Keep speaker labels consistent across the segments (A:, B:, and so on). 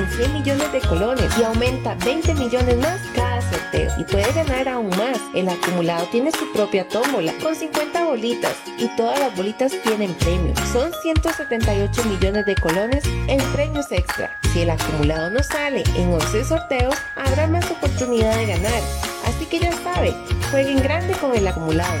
A: en 100 millones de colones y aumenta 20 millones más cada sorteo. Y puede ganar aún más. El acumulado tiene su propia tómbola con 50 bolitas y todas las bolitas tienen premios. Son 178 millones de colones en premios extra. Si el acumulado no sale en 11 sorteos, habrá más oportunidad de ganar. Así que ya sabe, jueguen grande con el acumulado.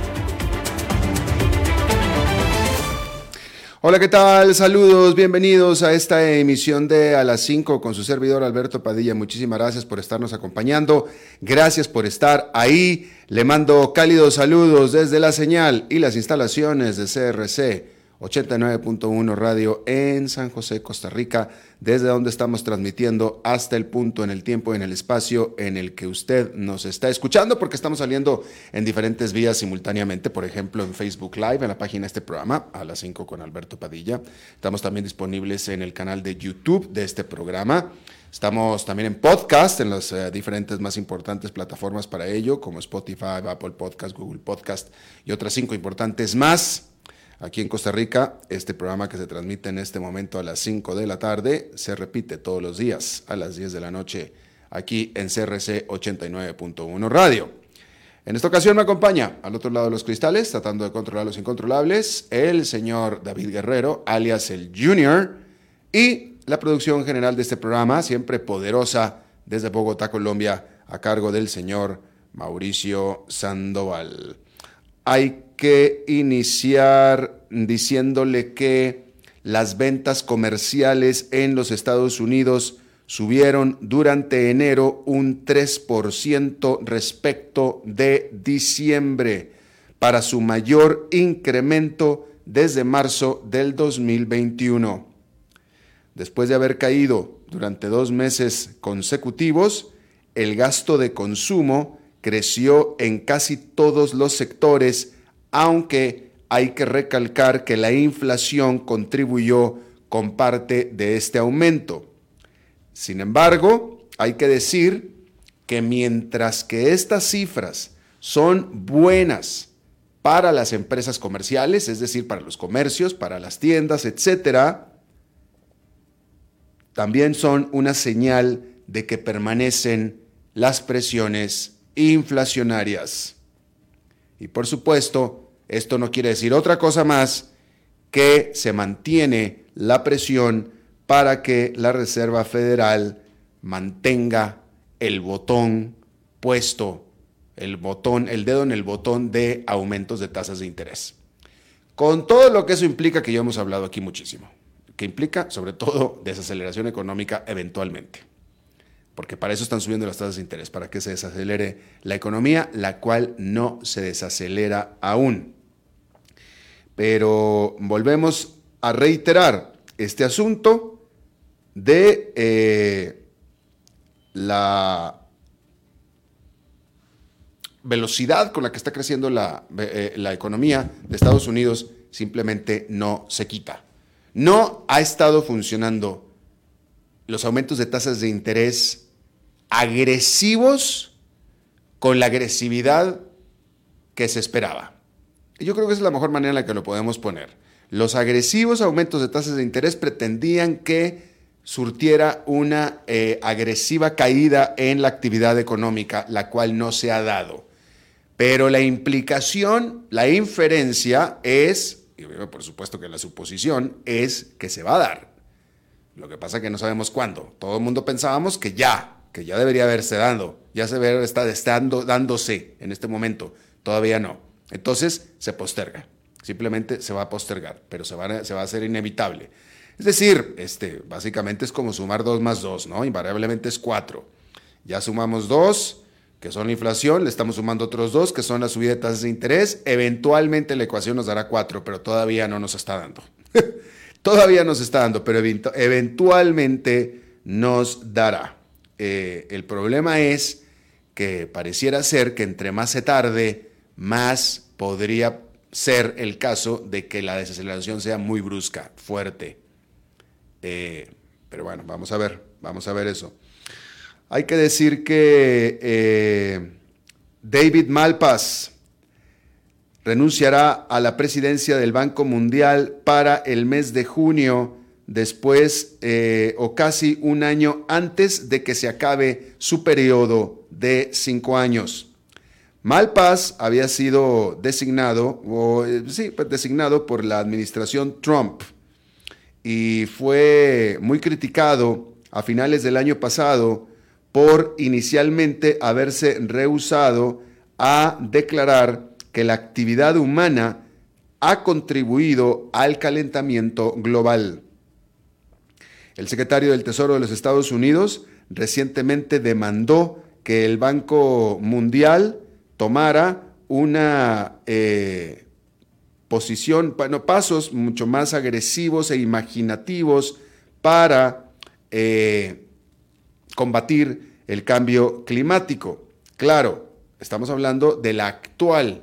B: Hola, ¿qué tal? Saludos, bienvenidos a esta emisión de A las 5 con su servidor Alberto Padilla. Muchísimas gracias por estarnos acompañando. Gracias por estar ahí. Le mando cálidos saludos desde la señal y las instalaciones de CRC 89.1 Radio en San José, Costa Rica, desde donde estamos transmitiendo hasta el punto en el tiempo y en el espacio en el que usted nos está escuchando, porque estamos saliendo en diferentes vías simultáneamente, por ejemplo en Facebook Live, en la página de este programa, a las 5 con Alberto Padilla. Estamos también disponibles en el canal de YouTube de este programa. Estamos también en podcast, en las eh, diferentes más importantes plataformas para ello, como Spotify, Apple Podcast, Google Podcast y otras cinco importantes más. Aquí en Costa Rica, este programa que se transmite en este momento a las 5 de la tarde se repite todos los días a las 10 de la noche aquí en CRC 89.1 Radio. En esta ocasión me acompaña al otro lado de los cristales, tratando de controlar los incontrolables, el señor David Guerrero, alias el Junior, y la producción general de este programa, siempre poderosa desde Bogotá, Colombia, a cargo del señor Mauricio Sandoval. Hay que iniciar diciéndole que las ventas comerciales en los Estados Unidos subieron durante enero un 3% respecto de diciembre, para su mayor incremento desde marzo del 2021. Después de haber caído durante dos meses consecutivos, el gasto de consumo creció en casi todos los sectores aunque hay que recalcar que la inflación contribuyó con parte de este aumento. Sin embargo, hay que decir que mientras que estas cifras son buenas para las empresas comerciales, es decir, para los comercios, para las tiendas, etcétera, también son una señal de que permanecen las presiones inflacionarias. Y por supuesto, esto no quiere decir otra cosa más que se mantiene la presión para que la Reserva Federal mantenga el botón puesto, el botón, el dedo en el botón de aumentos de tasas de interés. Con todo lo que eso implica, que ya hemos hablado aquí muchísimo, que implica sobre todo desaceleración económica eventualmente porque para eso están subiendo las tasas de interés, para que se desacelere la economía, la cual no se desacelera aún. Pero volvemos a reiterar este asunto de eh, la velocidad con la que está creciendo la, eh, la economía de Estados Unidos simplemente no se quita. No ha estado funcionando los aumentos de tasas de interés agresivos con la agresividad que se esperaba. Yo creo que esa es la mejor manera en la que lo podemos poner. Los agresivos aumentos de tasas de interés pretendían que surtiera una eh, agresiva caída en la actividad económica, la cual no se ha dado. Pero la implicación, la inferencia es, y por supuesto que la suposición es que se va a dar Lo que pasa es que no sabemos cuándo. Todo el mundo pensábamos que ya, que ya debería haberse dando, ya se debería estar estando, dándose en este momento. Todavía no. Entonces se posterga. Simplemente se va a postergar, pero se va se va a hacer inevitable. Es decir, este, básicamente es como sumar 2 más 2, ¿no? Invariablemente es 4. Ya sumamos 2, que son la inflación, le estamos sumando otros 2, que son la subida de tasas de interés. Eventualmente la ecuación nos dará 4, pero todavía no nos está dando. todavía nos está dando, pero eventualmente nos dará. Eh, el problema es que pareciera ser que entre más se tarde, más podría ser el caso de que la desaceleración sea muy brusca, fuerte. Eh, pero bueno, vamos a ver, vamos a ver eso. Hay que decir que eh, David Malpass renunciará a la presidencia del Banco Mundial para el mes de junio, después eh, o casi un año antes de que se acabe su periodo de cinco años. Malpass había sido designado, o, sí, pues, designado por la administración Trump y fue muy criticado a finales del año pasado por inicialmente haberse rehusado a declarar que la actividad humana ha contribuido al calentamiento global. El secretario del Tesoro de los Estados Unidos recientemente demandó que el Banco Mundial tomara una eh, posición, bueno, pasos mucho más agresivos e imaginativos para eh, combatir el cambio climático. Claro, estamos hablando de la actual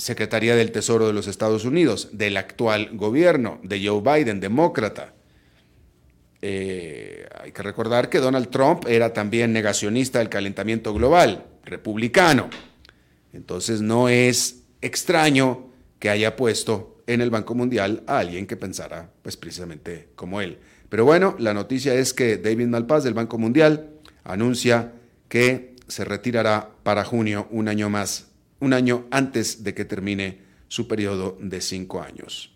B: Secretaría del Tesoro de los Estados Unidos, del actual gobierno de Joe Biden, demócrata. Eh, hay que recordar que Donald Trump era también negacionista del calentamiento global, republicano. Entonces no es extraño que haya puesto en el Banco Mundial a alguien que pensara pues precisamente como él. Pero bueno, la noticia es que David Malpaz del Banco Mundial anuncia que se retirará para junio, un año más, un año antes de que termine su periodo de cinco años.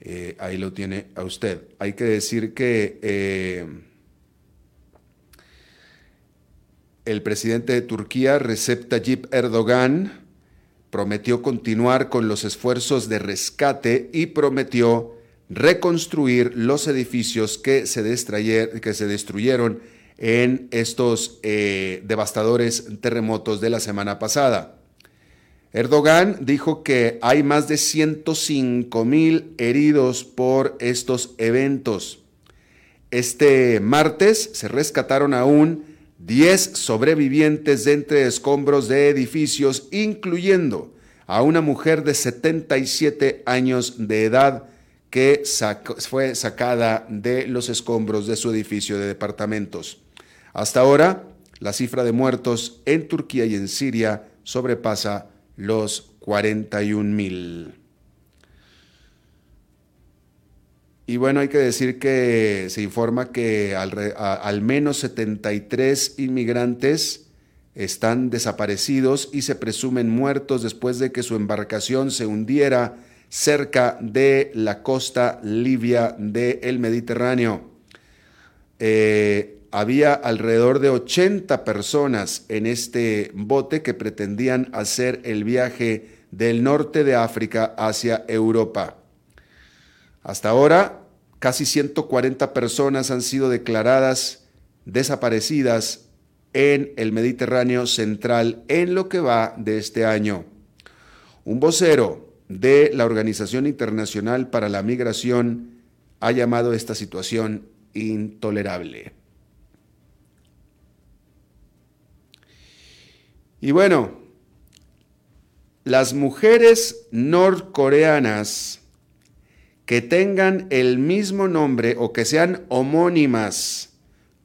B: Eh, ahí lo tiene a usted. Hay que decir que eh, el presidente de Turquía, Recep Tayyip Erdogan, prometió continuar con los esfuerzos de rescate y prometió reconstruir los edificios que se, que se destruyeron en estos eh, devastadores terremotos de la semana pasada. Erdogan dijo que hay más de 105 mil heridos por estos eventos. Este martes se rescataron aún 10 sobrevivientes de entre escombros de edificios, incluyendo a una mujer de 77 años de edad que fue sacada de los escombros de su edificio de departamentos. Hasta ahora, la cifra de muertos en Turquía y en Siria sobrepasa los 41 mil. Y bueno, hay que decir que se informa que al, menos 73 inmigrantes están desaparecidos y se presumen muertos después de que su embarcación se hundiera cerca de la costa libia del Mediterráneo. Eh, había alrededor de 80 personas en este bote que pretendían hacer el viaje del norte de África hacia Europa. Hasta ahora, casi 140 personas han sido declaradas desaparecidas en el Mediterráneo central en lo que va de este año. Un vocero de la Organización Internacional para la Migración ha llamado esta situación intolerable. Y bueno, las mujeres norcoreanas que tengan el mismo nombre o que sean homónimas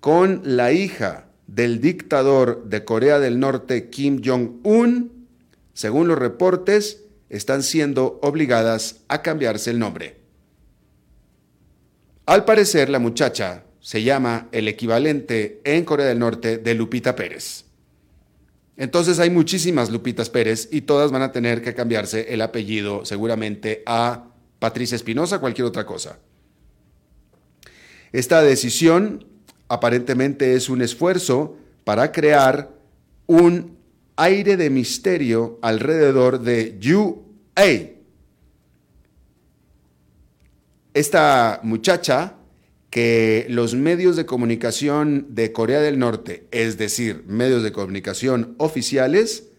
B: con la hija del dictador de Corea del Norte, Kim Jong-un, según los reportes, están siendo obligadas a cambiarse el nombre. Al parecer, la muchacha se llama el equivalente en Corea del Norte de Lupita Pérez. Entonces hay muchísimas Lupitas Pérez y todas van a tener que cambiarse el apellido seguramente a Patricia Espinosa, cualquier otra cosa. Esta decisión aparentemente es un esfuerzo para crear un aire de misterio alrededor de UA. Esta muchacha que los medios de comunicación de Corea del Norte, es decir, medios de comunicación oficiales,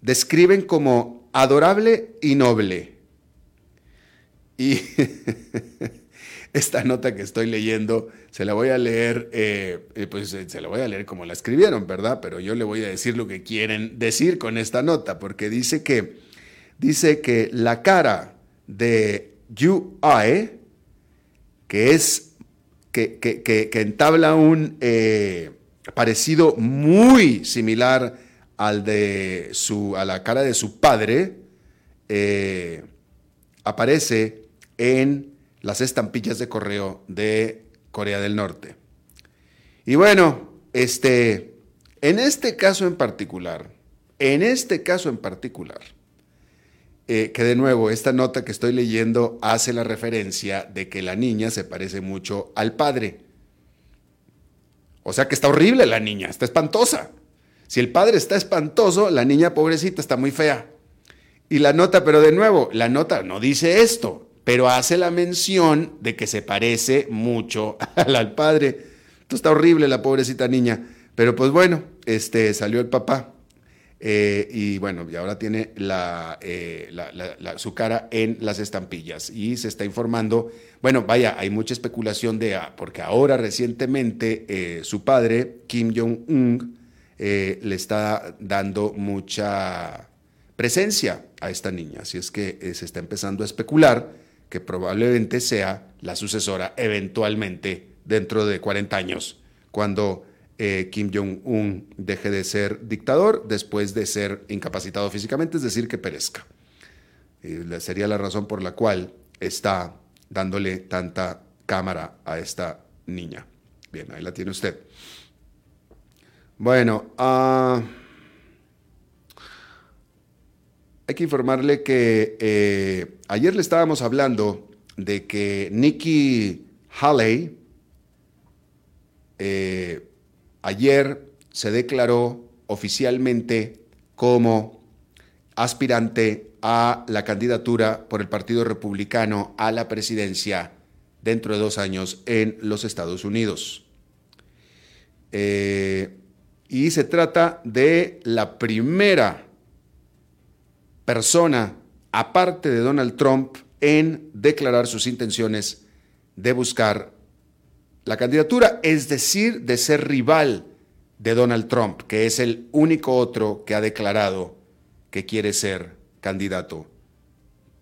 B: describen como adorable y noble. Y esta nota que estoy leyendo, se la voy a leer, eh, eh, pues se la voy a leer como la escribieron, ¿verdad? Pero yo le voy a decir lo que quieren decir con esta nota, porque dice que, dice que la cara de UI, que es, que, que, entabla un parecido muy similar al de su, a la cara de su padre, aparece en las estampillas de correo de Corea del Norte. Y bueno, este, en este caso en particular, en este caso en particular, eh, que de nuevo, esta nota que estoy leyendo hace la referencia de que la niña se parece mucho al padre. O sea que está horrible la niña, está espantosa. Si el padre está espantoso, la niña pobrecita está muy fea. Y la nota, pero de nuevo, la nota no dice esto pero hace la mención de que se parece mucho al, padre. Esto está horrible, la pobrecita niña. Pero pues bueno, este, salió el papá. Eh, y bueno, y ahora tiene eh, su cara en las estampillas y se está informando. Bueno, vaya, hay mucha especulación de, ah, porque ahora recientemente eh, su padre, Kim Jong-un, le está dando mucha presencia a esta niña. Así es que se está empezando a especular que probablemente sea la sucesora eventualmente dentro de 40 años, cuando eh, Kim Jong-un deje de ser dictador después de ser incapacitado físicamente, es decir, que perezca. sería la razón por la cual está dándole tanta cámara a esta niña. Bien, ahí la tiene usted. Bueno, uh, hay que informarle que eh, ayer le estábamos hablando de que Nikki Haley eh, ayer se declaró oficialmente como aspirante a la candidatura por el Partido Republicano a la presidencia dentro de dos años en los Estados Unidos. Eh, y se trata de la primera persona, aparte de Donald Trump, en declarar sus intenciones de buscar la candidatura, es decir, de ser rival de Donald Trump, que es el único otro que ha declarado que quiere ser candidato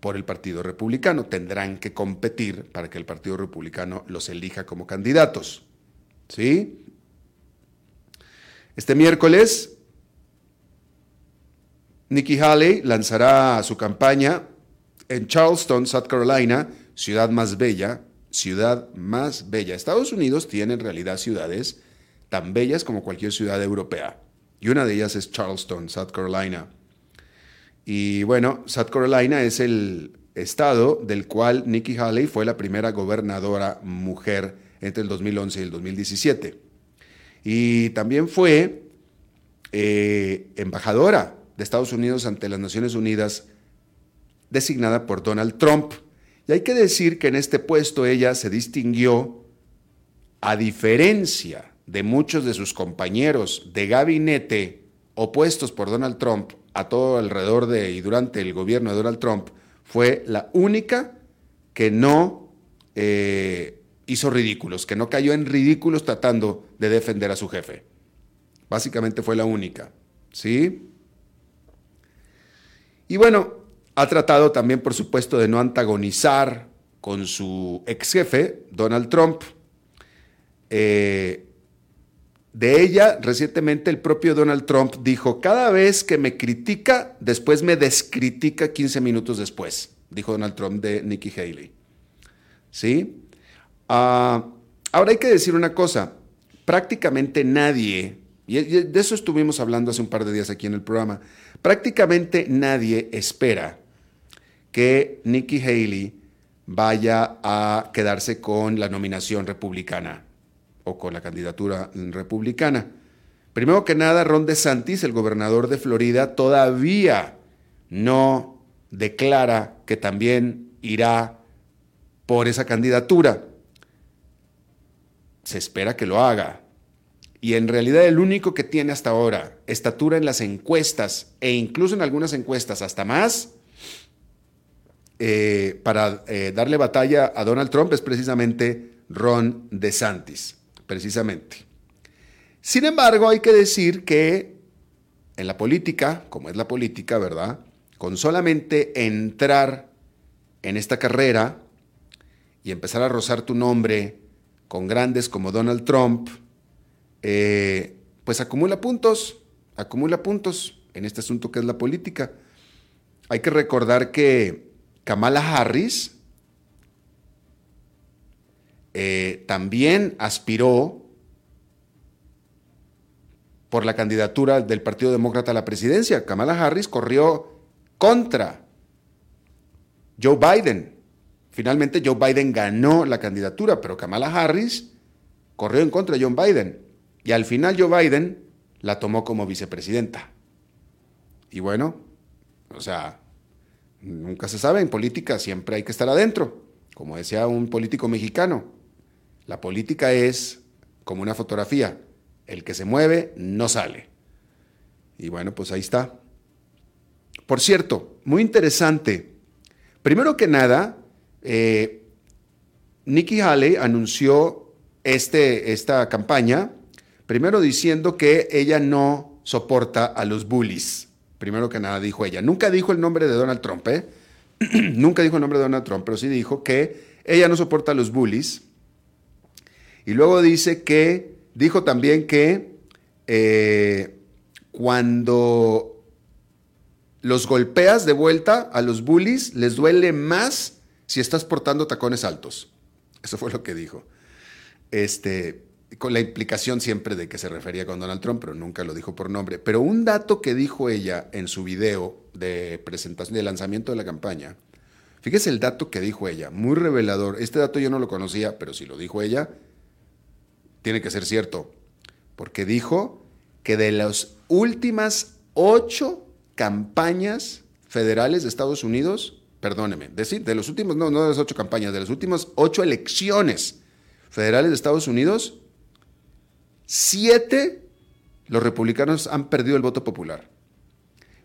B: por el Partido Republicano. Tendrán que competir para que el Partido Republicano los elija como candidatos. ¿Sí? Este miércoles Nikki Haley lanzará su campaña en Charleston, South Carolina, ciudad más bella, ciudad más bella. Estados Unidos tiene en realidad ciudades tan bellas como cualquier ciudad europea. Y una de ellas es Charleston, South Carolina. Y bueno, South Carolina es el estado del cual Nikki Haley fue la primera gobernadora mujer entre el 2011 y el 2017. Y también fue eh, embajadora de Estados Unidos ante las Naciones Unidas designada por Donald Trump. Y hay que decir que en este puesto ella se distinguió, a diferencia de muchos de sus compañeros de gabinete opuestos por Donald Trump a todo alrededor de y durante el gobierno de Donald Trump, fue la única que no eh, hizo ridículos, que no cayó en ridículos tratando de defender a su jefe. Básicamente fue la única. ¿Sí? Y bueno, ha tratado también, por supuesto, de no antagonizar con su ex jefe, Donald Trump. Eh, de ella, recientemente el propio Donald Trump dijo, cada vez que me critica, después me descritica 15 minutos después, dijo Donald Trump de Nikki Haley. ¿Sí? Ah, ahora hay que decir una cosa, prácticamente nadie, y de eso estuvimos hablando hace un par de días aquí en el programa, Prácticamente nadie espera que Nikki Haley vaya a quedarse con la nominación republicana o con la candidatura republicana. Primero que nada, Ron DeSantis, el gobernador de Florida, todavía no declara que también irá por esa candidatura. Se espera que lo haga. Y en realidad el único que tiene hasta ahora estatura en las encuestas e incluso en algunas encuestas hasta más eh, para eh, darle batalla a Donald Trump es precisamente Ron DeSantis, precisamente. Sin embargo, hay que decir que en la política, como es la política, ¿verdad? Con solamente entrar en esta carrera y empezar a rozar tu nombre con grandes como Donald Trump, eh, pues acumula puntos, acumula puntos en este asunto que es la política. Hay que recordar que Kamala Harris eh, también aspiró por la candidatura del Partido Demócrata a la presidencia. Kamala Harris corrió contra Joe Biden. Finalmente Joe Biden ganó la candidatura, pero Kamala Harris corrió en contra de John Biden. Y al final Joe Biden la tomó como vicepresidenta. Y bueno, o sea, Nunca se sabe, en política siempre hay que estar adentro, como decía un político mexicano. La política es como una fotografía, el que se mueve no sale. Y bueno, pues ahí está. Por cierto, muy interesante. Primero que nada, eh, Nikki Haley anunció este, esta campaña, primero diciendo que ella no soporta a los bullies. Primero que nada dijo ella. Nunca dijo el nombre de Donald Trump, ¿eh? Nunca dijo el nombre de Donald Trump, pero sí dijo que ella no soporta a los bullies. Y luego dice que, dijo también que eh, cuando los golpeas de vuelta a los bullies, les duele más si estás portando tacones altos. Eso fue lo que dijo. Este, con la implicación siempre de que se refería con Donald Trump, pero nunca lo dijo por nombre. Pero un dato que dijo ella en su video de presentación, de lanzamiento de la campaña, fíjese el dato que dijo ella, muy revelador. Este dato yo no lo conocía, pero si lo dijo ella, tiene que ser cierto, porque dijo que de las últimas ocho campañas federales de Estados Unidos, perdóneme, decir, de los últimos, no, no de las ocho campañas, de las últimas ocho elecciones federales de Estados Unidos, Siete, los republicanos han perdido el voto popular.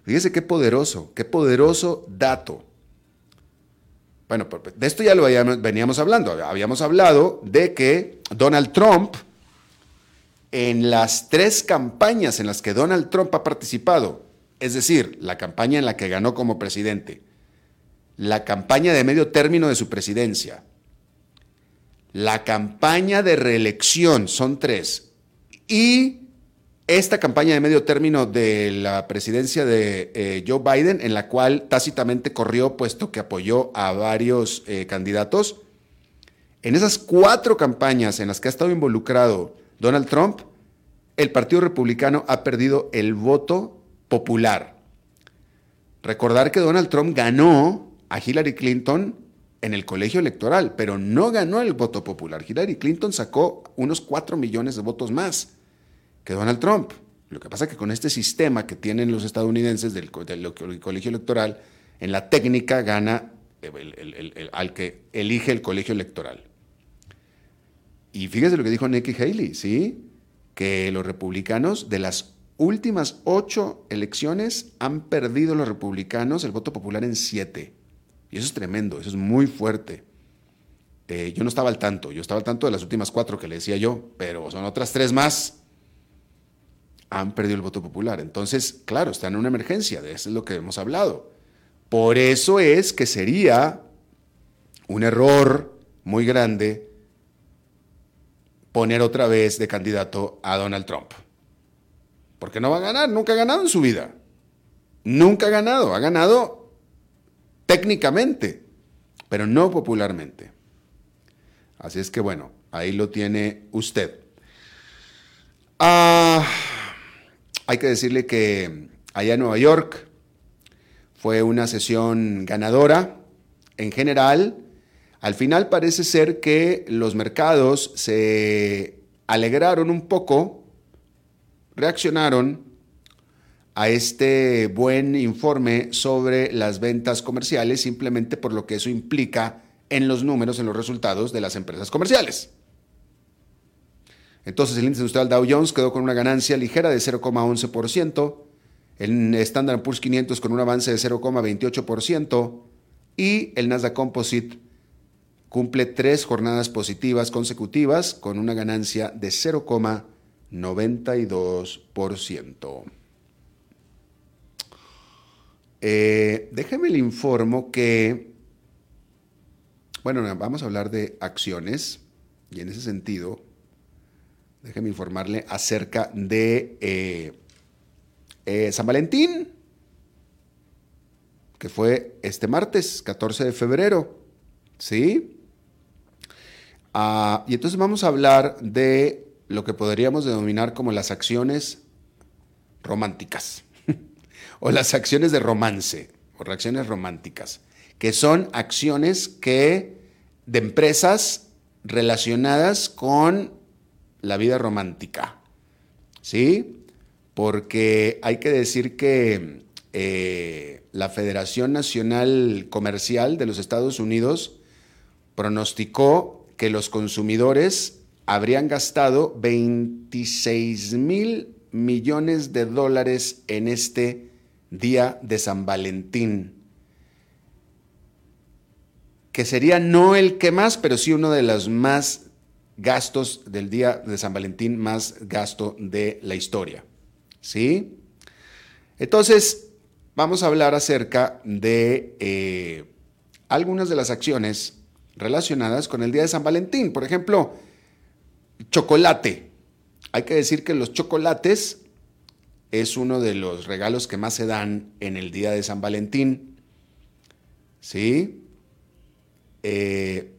B: Fíjese qué poderoso, qué poderoso dato. Bueno, de esto ya lo veníamos hablando. Habíamos hablado de que Donald Trump, en las tres campañas en las que Donald Trump ha participado, es decir, la campaña en la que ganó como presidente, la campaña de medio término de su presidencia, la campaña de reelección, son tres, y esta campaña de medio término de la presidencia de eh, Joe Biden, en la cual tácitamente corrió puesto que apoyó a varios eh, candidatos, en esas cuatro campañas en las que ha estado involucrado Donald Trump, el Partido Republicano ha perdido el voto popular. Recordar que Donald Trump ganó a Hillary Clinton en el colegio electoral, pero no ganó el voto popular. Hillary Clinton sacó unos cuatro millones de votos más que Donald Trump. Lo que pasa es que con este sistema que tienen los estadounidenses del, colegio electoral, en la técnica gana al que elige el colegio electoral. Y fíjese lo que dijo Nikki Haley, ¿sí? Que los republicanos de las últimas ocho elecciones han perdido los republicanos el voto popular en siete. Y eso es tremendo, eso es muy fuerte. Eh, yo no estaba al tanto, yo estaba al tanto de las últimas cuatro que le decía yo, pero son otras tres más han perdido el voto popular. Entonces, claro, están en una emergencia, de eso es lo que hemos hablado. Por eso es que sería un error muy grande poner otra vez de candidato a Donald Trump. Porque no va a ganar, nunca ha ganado en su vida. Nunca ha ganado, ha ganado técnicamente, pero no popularmente. Así es que bueno, ahí lo tiene usted. Ah. Hay que decirle que allá en Nueva York fue una sesión ganadora en general. Al final parece ser que los mercados se alegraron un poco, reaccionaron a este buen informe sobre las ventas comerciales simplemente por lo que eso implica en los números, en los resultados de las empresas comerciales. Entonces el índice industrial Dow Jones quedó con una ganancia ligera de 0,11%, el Standard Poor's 500 con un avance de 0,28% y el Nasdaq Composite cumple tres jornadas positivas consecutivas con una ganancia de 0,92%. Eh, déjeme le informo que, bueno, vamos a hablar de acciones y en ese sentido, déjeme informarle acerca de eh, eh, San Valentín, que fue este martes, 14 de febrero, ¿sí? Ah, y entonces vamos a hablar de lo que podríamos denominar como las acciones románticas o las acciones de romance o reacciones románticas, que son acciones que de empresas relacionadas con la vida romántica. ¿Sí? Porque hay que decir que eh, la Federación Nacional Comercial de los Estados Unidos pronosticó que los consumidores habrían gastado 26 mil millones de dólares en este día de San Valentín, que sería no el que más, pero sí uno de los más gastos del día de San Valentín, más gasto de la historia. ¿Sí? Entonces, vamos a hablar acerca de eh, algunas de las acciones relacionadas con el día de San Valentín. Por ejemplo, chocolate. Hay que decir que los chocolates es uno de los regalos que más se dan en el día de San Valentín. ¿Sí? Eh,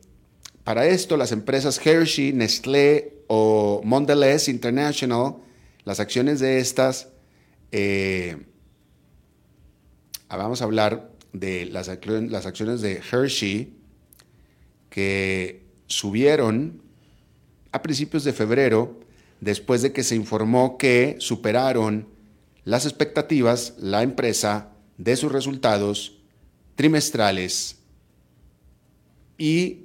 B: para esto, las empresas Hershey, Nestlé o Mondelez International, las acciones de estas, eh, vamos a hablar de las, las acciones de Hershey, que subieron a principios de febrero, después de que se informó que superaron las expectativas la empresa de sus resultados trimestrales y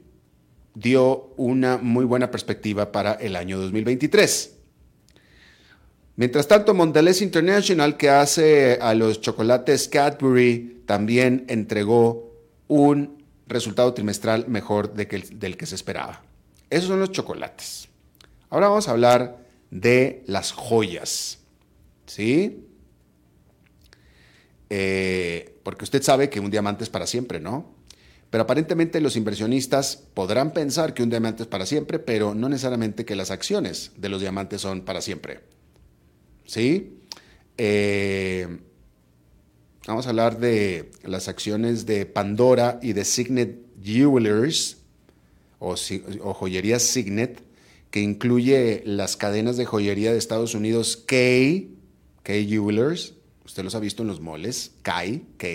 B: dio una muy buena perspectiva para el año 2023. Mientras tanto, Mondelez International, que hace a los chocolates Cadbury, también entregó un resultado trimestral mejor del que se esperaba. Esos son los chocolates. Ahora vamos a hablar de las joyas. ¿Sí? Eh, porque usted sabe que un diamante es para siempre, ¿no? Pero aparentemente los inversionistas podrán pensar que un diamante es para siempre, pero no necesariamente que las acciones de los diamantes son para siempre. ¿Sí? Eh, Vamos a hablar de las acciones de Pandora y de Signet Jewelers o, joyería Signet, que incluye las cadenas de joyería de Estados Unidos K, K Jewelers, usted los ha visto en los moles, K, K,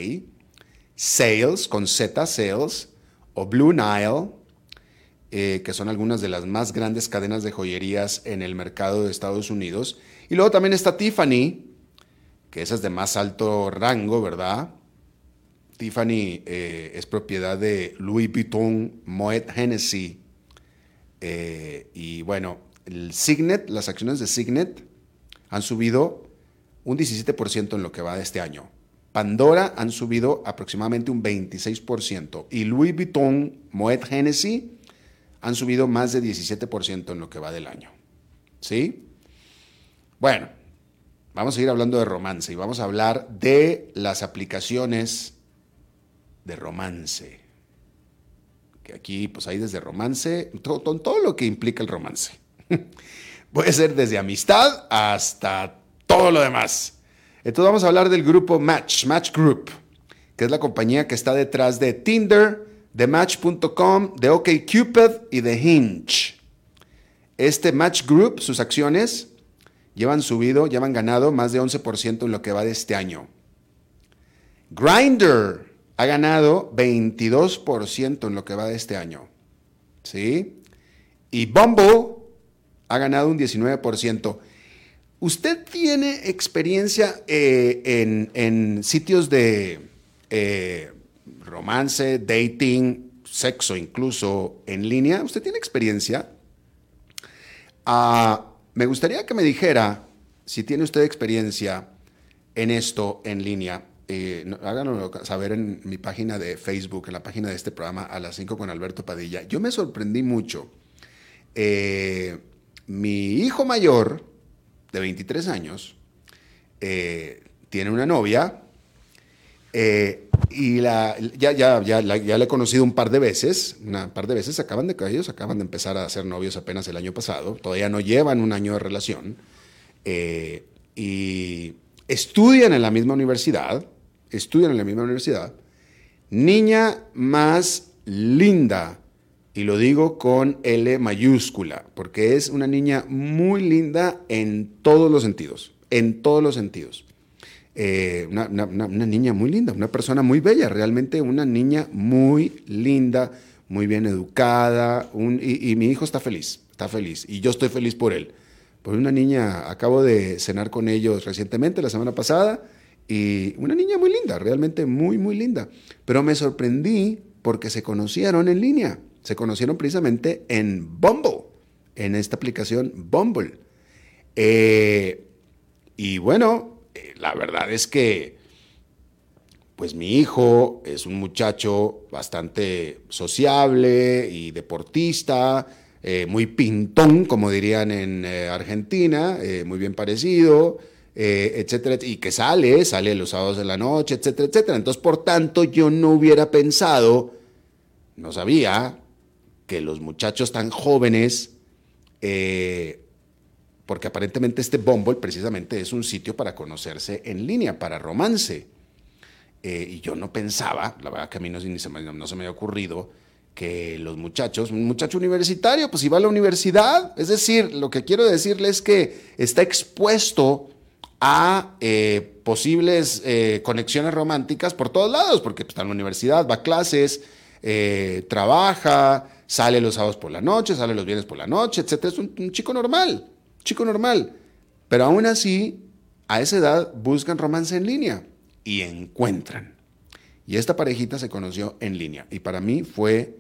B: Sales, con Z, Sales, o Blue Nile, eh, que son algunas de las más grandes cadenas de joyerías en el mercado de Estados Unidos. Y luego también está Tiffany, que esa es de más alto rango, ¿verdad? Tiffany eh, es propiedad de Louis Vuitton Moet Hennessy. Eh, y bueno, el Signet, las acciones de Signet han subido un 17% en lo que va de este año. Pandora han subido aproximadamente un 26%. Y Louis Vuitton Moet Hennessy han subido más de 17% en lo que va del año. ¿Sí? Bueno, Vamos a seguir hablando de romance y vamos a hablar de las aplicaciones de romance. Que aquí pues hay desde romance, todo, todo, lo que implica el romance. Puede ser desde amistad hasta todo lo demás. Entonces vamos a hablar del grupo Match, Match Group, que es la compañía que está detrás de Tinder, de Match.com, de OkCupid y de Hinge. Este Match Group, sus acciones llevan subido, llevan ganado más de 11% en lo que va de este año. Grinder ha ganado 22% en lo que va de este año. ¿sí? Y Bumble ha ganado un 19%. ¿Usted tiene experiencia eh, en, sitios de eh, romance, dating, sexo incluso en línea? ¿Usted tiene experiencia? Ah, me gustaría que me dijera si tiene usted experiencia en esto en línea. Eh, háganlo saber en mi página de Facebook, en la página de este programa a las 5 con Alberto Padilla. Yo me sorprendí mucho. Eh, mi hijo mayor, de 23 años, eh, tiene una novia y la, ya, ya, ya, ya la he conocido un par de veces, un par de veces, acaban de, ellos acaban de empezar a ser novios apenas el año pasado, todavía no llevan un año de relación, y estudian en la misma universidad, estudian en la misma universidad, niña más linda, y lo digo con L mayúscula, porque es una niña muy linda en todos los sentidos, en todos los sentidos. Eh, una, niña muy linda, una persona muy bella, realmente una niña muy linda, muy bien educada, y, y mi hijo está feliz, está feliz, y yo estoy feliz por él. Por una niña, acabo de cenar con ellos recientemente, la semana pasada, y una niña muy linda, realmente muy, muy linda. Pero me sorprendí porque se conocieron en línea. Se conocieron precisamente en Bumble, en esta aplicación Bumble. Eh, y bueno, eh, la verdad es que, pues mi hijo es un muchacho bastante sociable y deportista, eh, muy pintón, como dirían en Argentina, muy bien parecido. Etcétera, y que sale, sale los sábados de la noche, etcétera, etcétera. Entonces, por tanto, yo no hubiera pensado, no sabía, que los muchachos tan jóvenes, eh, porque aparentemente este Bumble precisamente es un sitio para conocerse en línea, para romance. Eh, y yo no pensaba, la verdad que a mí no, se me, no se me había ocurrido, que los muchachos, un muchacho universitario, pues iba a la universidad. Es decir, lo que quiero decirles es que está expuesto a eh, posibles conexiones románticas por todos lados, porque está en la universidad, va a clases, trabaja, sale los sábados por la noche, sale los viernes por la noche, etc. Es un, chico normal, chico normal. Pero aún así, a esa edad buscan romance en línea y encuentran. Y esta parejita se conoció en línea y para mí fue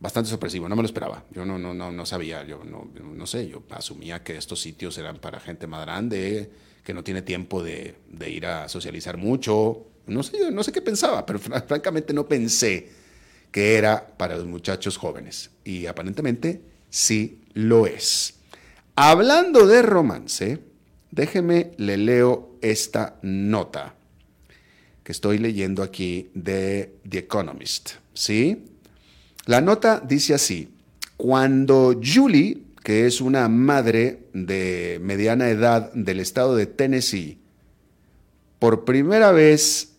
B: bastante sorpresivo, no me lo esperaba. Yo no, no, no, no sabía, yo no, no sé, yo asumía que estos sitios eran para gente más grande, que no tiene tiempo de, ir a socializar mucho. No sé, no sé qué pensaba, pero francamente no pensé que era para los muchachos jóvenes. Y aparentemente sí lo es. Hablando de romance, déjeme le leo esta nota que estoy leyendo aquí de The Economist. ¿Sí? La nota dice así: Cuando Julie que es una madre de mediana edad del estado de Tennessee, por primera vez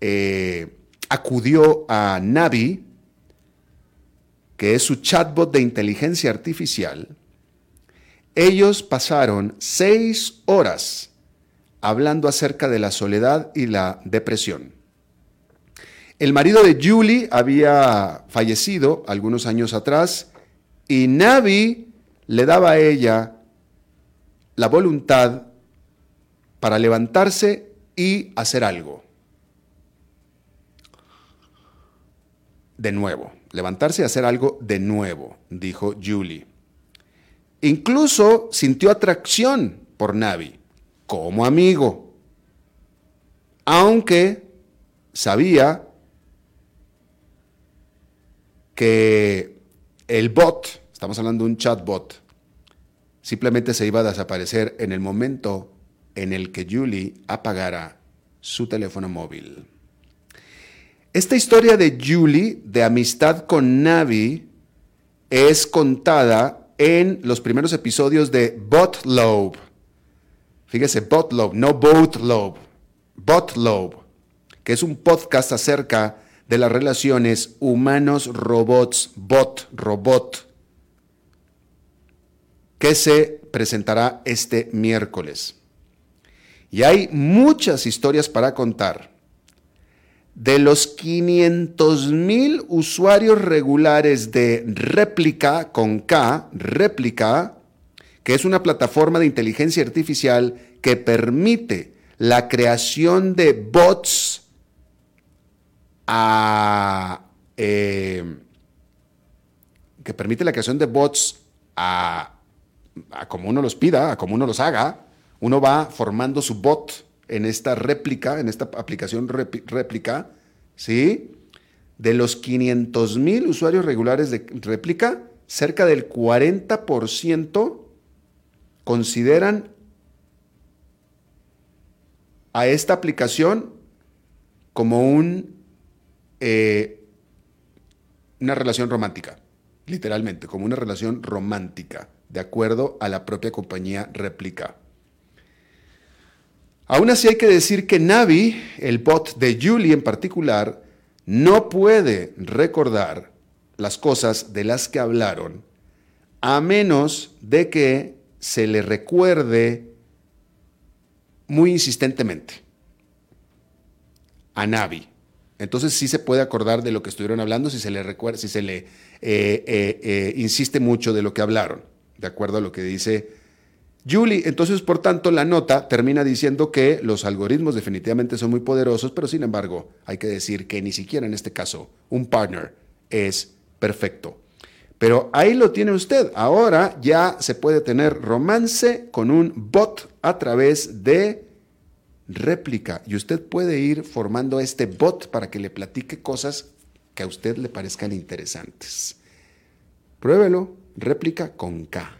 B: eh, acudió a Navi, que es su chatbot de inteligencia artificial, ellos pasaron seis horas hablando acerca de la soledad y la depresión. El marido de Julie había fallecido algunos años atrás y Navi le daba a ella la voluntad para levantarse y hacer algo. De nuevo, levantarse y hacer algo de nuevo, dijo Julie. Incluso sintió atracción por Navi como amigo, aunque sabía que el bot estamos hablando de un chatbot, simplemente se iba a desaparecer en el momento en el que Julie apagara su teléfono móvil. Esta historia de Julie, de amistad con Navi, es contada en los primeros episodios de Botlobe. Fíjese, Botlobe, no Boatlobe. Botlobe, que es un podcast acerca de las relaciones humanos-robots, bot-robot que se presentará este miércoles. Y hay muchas historias para contar de los 500 mil usuarios regulares de réplica con K, réplica, que es una plataforma de inteligencia artificial que permite la creación de bots a, eh, que permite la creación de bots a, a, como uno los pida, a como uno los haga, uno va formando su bot en esta réplica, en esta aplicación réplica, ¿sí? De los 500 mil usuarios regulares de réplica, cerca del 40% consideran a esta aplicación como eh, una relación romántica, literalmente, como una relación romántica, de acuerdo a la propia compañía réplica. Aún así hay que decir que Navi, el bot de Julie en particular, no puede recordar las cosas de las que hablaron a menos de que se le recuerde muy insistentemente a Navi. Entonces sí se puede acordar de lo que estuvieron hablando si se le recuerda, si se le eh, eh, eh, insiste mucho de lo que hablaron, de acuerdo a lo que dice Julie, entonces, por tanto, la nota termina diciendo que los algoritmos definitivamente son muy poderosos, pero sin embargo, hay que decir que ni siquiera en este caso un partner es perfecto. Pero ahí lo tiene usted. Ahora ya se puede tener romance con un bot a través de réplica. Y usted puede ir formando este bot para que le platique cosas que a usted le parezcan interesantes. Pruébelo, réplica con K.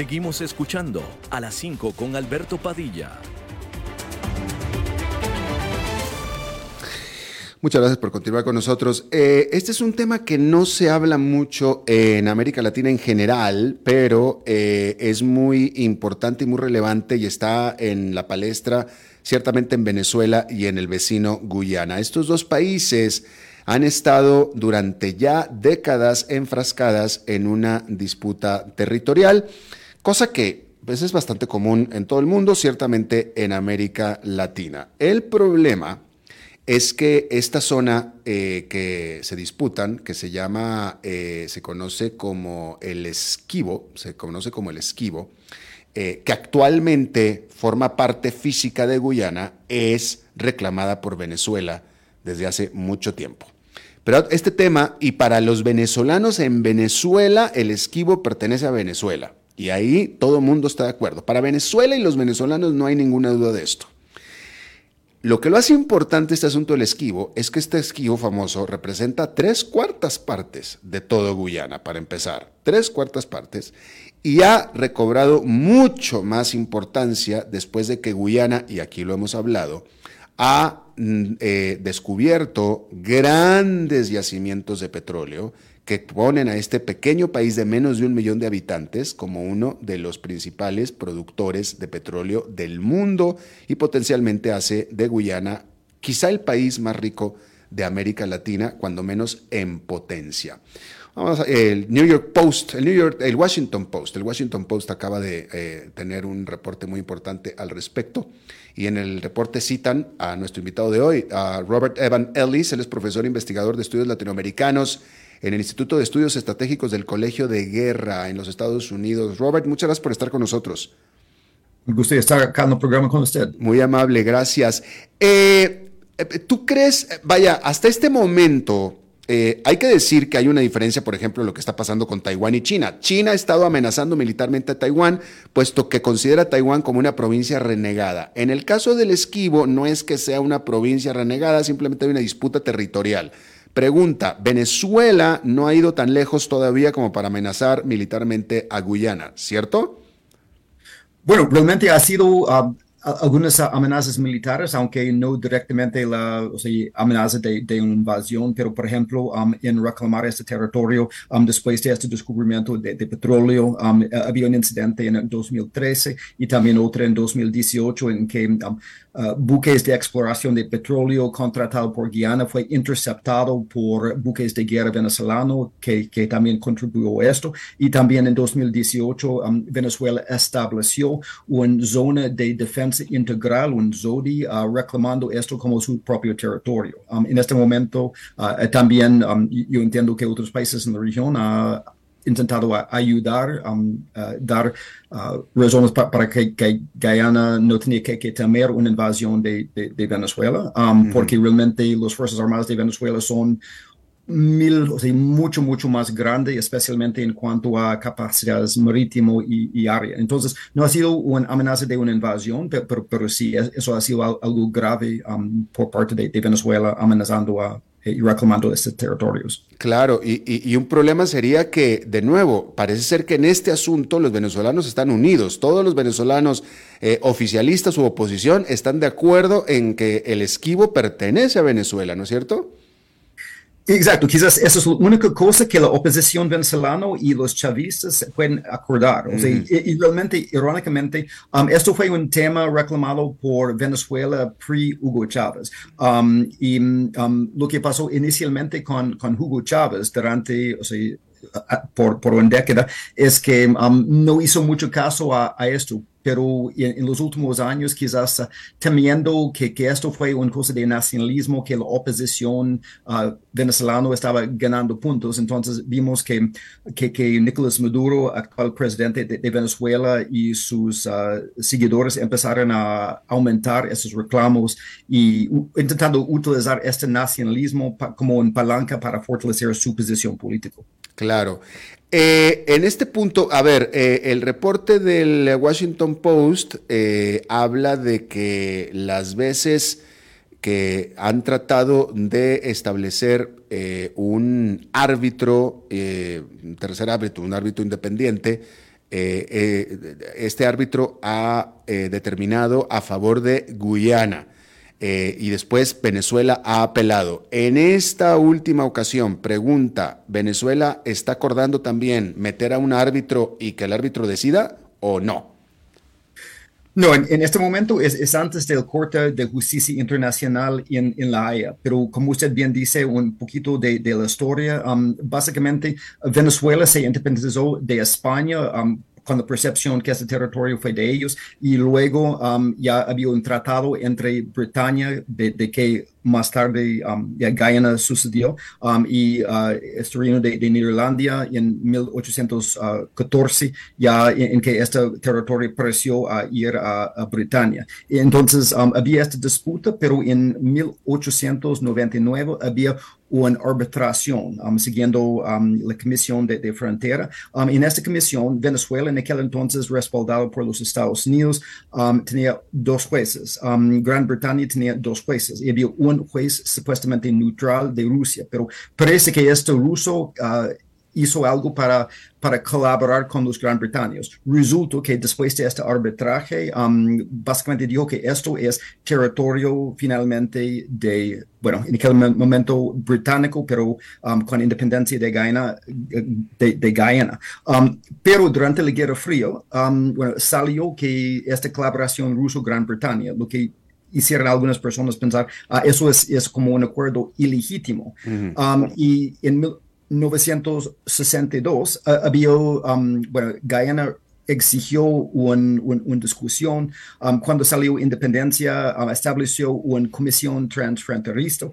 C: Seguimos escuchando a las 5 con Alberto Padilla.
B: Muchas gracias por continuar con nosotros. Eh, este es un tema que no se habla mucho en América Latina en general, pero eh, es muy importante y muy relevante y está en la palestra ciertamente en Venezuela y en el vecino Guyana. Estos dos países han estado durante ya décadas enfrascadas en una disputa territorial cosa que pues, es bastante común en todo el mundo, ciertamente en América Latina. El problema es que esta zona eh, que se disputan, que se llama, eh, se conoce como el esquivo, se conoce como el esquivo, eh, que actualmente forma parte física de Guyana, es reclamada por Venezuela desde hace mucho tiempo. Pero este tema, y para los venezolanos en Venezuela, el esquivo pertenece a Venezuela. Y ahí todo el mundo está de acuerdo. Para Venezuela y los venezolanos no hay ninguna duda de esto. Lo que lo hace importante este asunto del esquivo es que este esquivo famoso representa tres cuartas partes de todo Guyana, para empezar. Tres cuartas partes. Y ha recobrado mucho más importancia después de que Guyana, y aquí lo hemos hablado, ha mm, eh, descubierto grandes yacimientos de petróleo que ponen a este pequeño país de menos de un millón de habitantes como uno de los principales productores de petróleo del mundo y potencialmente hace de Guyana quizá el país más rico de América Latina, cuando menos en potencia. Vamos a, el New York Post, el New York, el Washington Post, el Washington Post acaba de eh, tener un reporte muy importante al respecto y en el reporte citan a nuestro invitado de hoy, a Robert Evan Ellis, él es profesor investigador de estudios latinoamericanos en el Instituto de Estudios Estratégicos del Colegio de Guerra en los Estados Unidos. Robert, muchas gracias por estar con nosotros.
D: Me gusta estar acá en el programa con usted.
B: Muy amable, gracias. Eh, ¿Tú crees, vaya, hasta este momento, eh, hay que decir que hay una diferencia, por ejemplo, lo que está pasando con Taiwán y China. China ha estado amenazando militarmente a Taiwán, puesto que considera a Taiwán como una provincia renegada. En el caso del esquivo, no es que sea una provincia renegada, simplemente hay una disputa territorial. Pregunta, Venezuela no ha ido tan lejos todavía como para amenazar militarmente a Guyana, ¿cierto?
D: Bueno, realmente ha sido ah, algunas amenazas militares, aunque no directamente la o amenaza de, una invasión, pero por ejemplo, um, en reclamar este territorio um, después de este descubrimiento de, petróleo, um, había un incidente en 2013 y también otro en 2018 en que Uh, buques de exploración de petróleo contratado por Guyana fue interceptado por buques de guerra venezolano que, que también contribuyó a esto. Y también en 2018 um, Venezuela estableció una zona de defensa integral, un ZODI, uh, reclamando esto como su propio territorio. Um, en este momento uh, también um, yo entiendo que otros países en la región intentado ayudar, um, dar uh, razones para que, Guyana no tenía que, temer una invasión de, Venezuela, um, porque realmente las Fuerzas Armadas de Venezuela son mil, o sea, mucho, mucho más grande, especialmente en cuanto a capacidades marítimo y, y área. Entonces, no ha sido una amenaza de una invasión, pero, pero, sí, eso ha sido algo grave um, por parte de, Venezuela amenazando a, y reclamando estos territorios.
B: Claro, y, un problema sería que, de nuevo, parece ser que en este asunto los venezolanos están unidos. Todos los venezolanos eh, oficialistas u oposición están de acuerdo en que el esquivo pertenece a Venezuela, ¿no es cierto?
D: Exacto, quizás esa es la única cosa que la oposición venezolana y los chavistas pueden acordar. y, realmente, irónicamente, um, esto fue un tema reclamado por Venezuela pre-Hugo Chávez. Um, y um, lo que pasó inicialmente con, con Hugo Chávez durante, o sea, por, por una década, es que no hizo mucho caso a, a esto pero en, los últimos años quizás uh, temiendo que, que, esto fue una cosa de nacionalismo, que la oposición uh, venezolana estaba ganando puntos, entonces vimos que, que, que Nicolás Maduro, actual presidente de, Venezuela, y sus uh, seguidores empezaron a aumentar esos reclamos y intentando utilizar este nacionalismo como una palanca para fortalecer su posición política.
B: Claro. Eh, en este punto, a ver, eh, el reporte del Washington Post eh, habla de que las veces que han tratado de establecer un árbitro, un tercer árbitro, un árbitro independiente, este árbitro ha determinado a favor de Guyana. Eh, y después Venezuela ha apelado. En esta última ocasión, pregunta, ¿Venezuela está acordando también meter a un árbitro y que el árbitro decida o no?
D: No, en, este momento es, antes del Corte de Justicia Internacional en, La Haya, pero como usted bien dice, un poquito de, la historia, um, básicamente Venezuela se independizó de España um, con la percepción que ese territorio fue de ellos y luego um, ya había un tratado entre Bretaña de, que más tarde um, ya Guyana sucedió um, y uh, este reino de, de en 1814 ya en, que este territorio pareció a ir a, a Bretaña. Entonces había esta disputa, pero en 1899 había una arbitración um, siguiendo um, la Comisión de, de Frontera. Um, en esta comisión, Venezuela en aquel entonces respaldado por los Estados Unidos tenía dos jueces. Gran Bretaña tenía dos jueces y había un juez supuestamente neutral de Rusia, pero parece que este ruso uh, hizo algo para, para colaborar con los Gran Bretaños. Resulta que después de este arbitraje, um, básicamente dijo que esto es territorio finalmente de, bueno, en aquel momento británico, pero um, con independencia de Guyana. De, de Guyana. Um, pero durante la Guerra Fría, bueno, salió que esta colaboración ruso-Gran Bretaña, lo que hicieron algunas personas pensar, ah, eso es, es como un acuerdo ilegítimo. y en 1962 uh, había, um, bueno, Guyana exigió una un, discusión. Um, cuando salió independencia, um, estableció una comisión transfronteriza,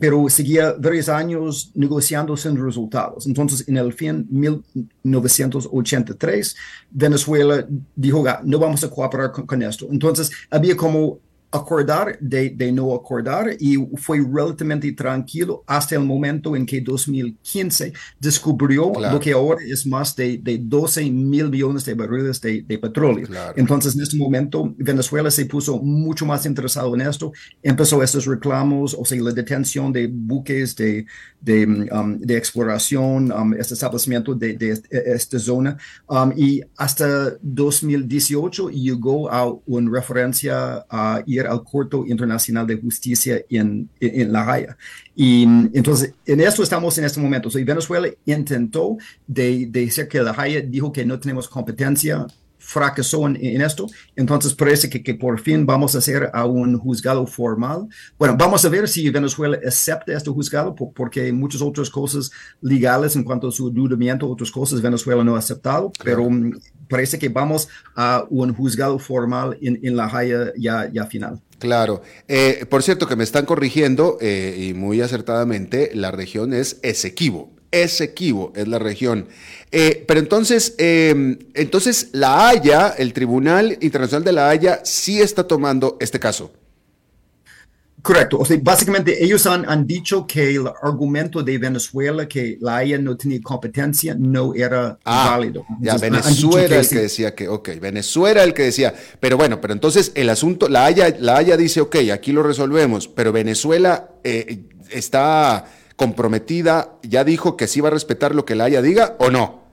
D: pero seguía varios años negociando sin resultados. Entonces, en el fin 1983, Venezuela dijo, no vamos a cooperar con, con esto. Entonces, había como acordar de, de, no acordar y fue relativamente tranquilo hasta el momento en que 2015 descubrió lo que ahora es más de, de 12 mil millones de barriles de, de petróleo. Entonces, en este momento, Venezuela se puso mucho más interesado en esto, empezó estos reclamos, o sea, la detención de buques de, de, um, de exploración, um, este establecimiento de, de, esta zona, um, y hasta 2018 llegó a una referencia a al Corte Internacional de Justicia en, en, La Haya. Y entonces, en esto estamos en este momento. So, Venezuela intentó de decir que La Haya dijo que no tenemos competencia fracasó en, esto, entonces parece que, que, por fin vamos a hacer a un juzgado formal. Bueno, vamos a ver si Venezuela acepta este juzgado, porque muchas otras cosas legales en cuanto a su dudamiento, otras cosas Venezuela no ha aceptado, pero mm, parece que vamos a un juzgado formal en, en La Haya ya, ya final.
B: Claro. Eh, por cierto, que me están corrigiendo eh, y muy acertadamente, la región es Esequibo. Esequibo es la región. Eh, pero entonces, em, entonces la Haya, el Tribunal Internacional de la Haya, sí está tomando este caso.
D: Correcto. O sea, básicamente ellos han, han, dicho que el argumento de Venezuela que la Haya no tenía competencia no era ah, válido.
B: ya, Venezuela el que decía que, ok, Venezuela el que decía, pero bueno, pero entonces el asunto, la Haya, la Haya dice, ok, aquí lo resolvemos, pero Venezuela eh, está comprometida, ya dijo que sí va a respetar lo que la Haya diga o no.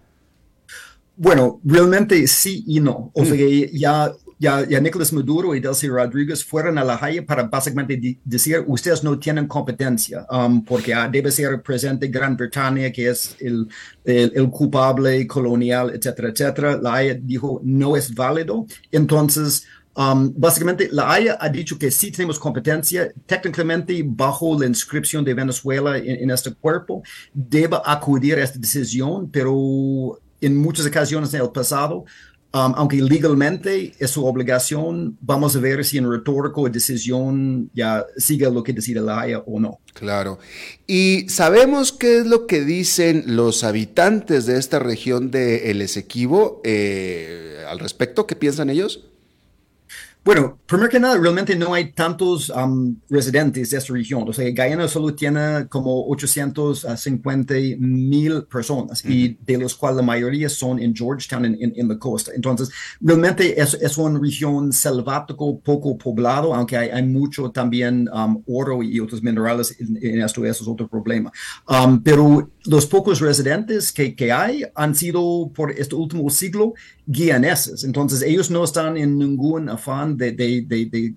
D: Bueno, realmente sí y no. O sea, mm. ya, ya, ya Nicolás Maduro y Delcy Rodríguez fueron a La Haya para básicamente decir, ustedes no tienen competencia, um, porque ah, debe ser presente Gran Bretaña, que es el, el, culpable colonial, etcétera, etcétera. La Haya dijo, no es válido. Entonces, Um, básicamente, la Haya ha dicho que sí tenemos competencia, técnicamente bajo la inscripción de Venezuela en, este cuerpo, debe acudir a esta decisión, pero en muchas ocasiones en el pasado, um, aunque legalmente es su obligación, vamos a ver si en retórico de decisión ya sigue lo que decide la Haya o no.
B: Claro. Y sabemos qué es lo que dicen los habitantes de esta región de El Esequibo eh, al respecto, ¿qué piensan ellos?
D: Bueno, primero que nada, realmente no hay tantos um, residentes de esta región. O sea, Guyana solo tiene como 850 mil personas y de los cuales la mayoría son en Georgetown, en, en, la costa. Entonces, realmente es, es, una región selvático, poco poblado, aunque hay, hay mucho también um, oro y otros minerales en, esto, eso es otro problema. Um, pero los pocos residentes que, que hay han sido por este último siglo guianeses. Entonces, ellos no están en ningún afán de, de, de,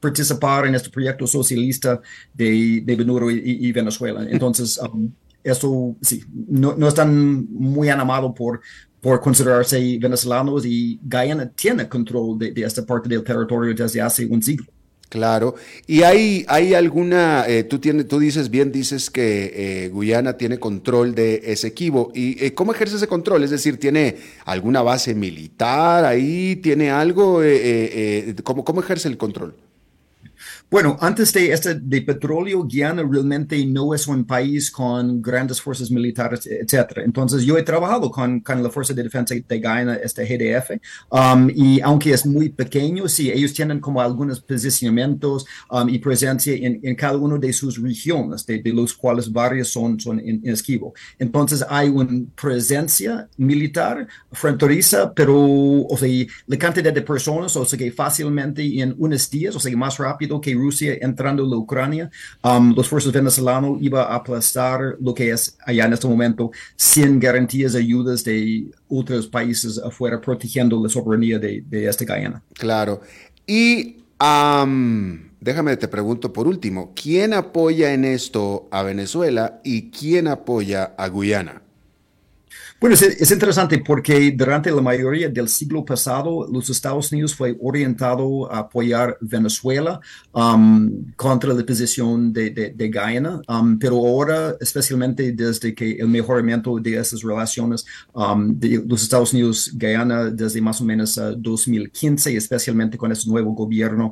D: participar en este proyecto socialista de, Benuro y, Venezuela. Entonces, um, eso sí, no, no, están muy animados por, por considerarse venezolanos y Guyana tiene control de, de esta parte del territorio desde hace un siglo.
B: Claro. ¿Y hay, hay alguna, eh, tú, tienes, tú dices bien, dices que eh, Guyana tiene control de ese equivo. ¿Y eh, cómo ejerce ese control? Es decir, ¿tiene alguna base militar ahí? ¿Tiene algo? ¿cómo, ¿Cómo ejerce el control?
D: Bueno, antes de este de petróleo, Guyana realmente no es un país con grandes fuerzas militares, etcétera. Entonces, yo he trabajado con, con la Fuerza de Defensa de Guyana, este GDF, um, y aunque es muy pequeño, sí, ellos tienen como algunos posicionamientos um, y presencia en, en, cada una de sus regiones, de, de los cuales varios son, son en, esquivo. Entonces, hay una presencia militar fronteriza, pero, o sea, la cantidad de personas, o sea, que fácilmente en unos días, o sea, más rápido que Rusia entrando en la Ucrania, um, los fuerzas venezolanos iba a aplastar lo que es allá en este momento sin garantías ayudas de otros países afuera protegiendo la soberanía de, de esta Guyana.
B: Claro. Y déjame te pregunto por último, ¿quién apoya en esto a Venezuela y quién apoya a Guyana?
D: Bueno, es, interesante porque durante la mayoría del siglo pasado, los Estados Unidos fue orientado a apoyar Venezuela um, contra la posición de, de, Guyana, um, pero ahora, especialmente desde que el mejoramiento de esas relaciones um, de los Estados Unidos-Guyana desde más o menos 2015, uh, especialmente con este nuevo gobierno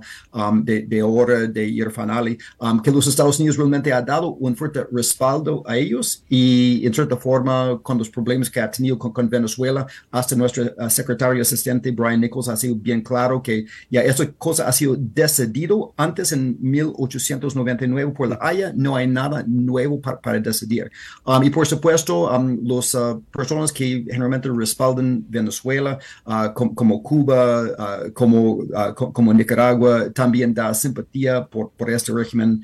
D: de, de, ahora de Irfan Ali, que los Estados Unidos realmente ha dado un fuerte respaldo a ellos y en cierta forma con los problemas que que ha tenido con, Venezuela, hasta nuestro uh, secretario asistente Brian Nichols ha sido bien claro que ya esta cosa ha sido decidido antes en 1899 por la Haya, no hay nada nuevo para, decidir. Um, y por supuesto, um, las uh, personas que generalmente respaldan Venezuela, uh, como, Cuba, como, como Nicaragua, también da simpatía por, por este régimen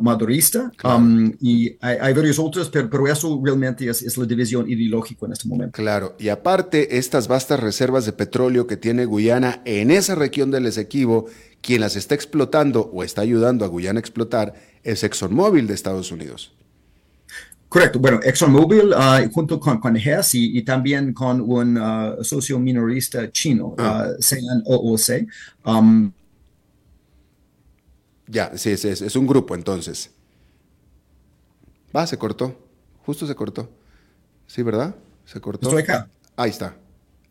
D: madurista. Um, y hay, varios otros, pero, pero eso realmente es, es, la división ideológica en este momento.
B: Claro, y aparte, estas vastas reservas de petróleo que tiene Guyana en esa región del Esequibo, quien las está explotando o está ayudando a Guyana a explotar es ExxonMobil de Estados Unidos.
D: Correcto. Bueno, ExxonMobil uh, junto con, con Hess y, también con un uh, socio minorista chino, ah. uh, Um,
B: ya, sí, es, es, un grupo entonces. Va, se cortó. Justo se cortó. Sí, ¿verdad? Se cortó.
D: Estoy acá.
B: Ahí está.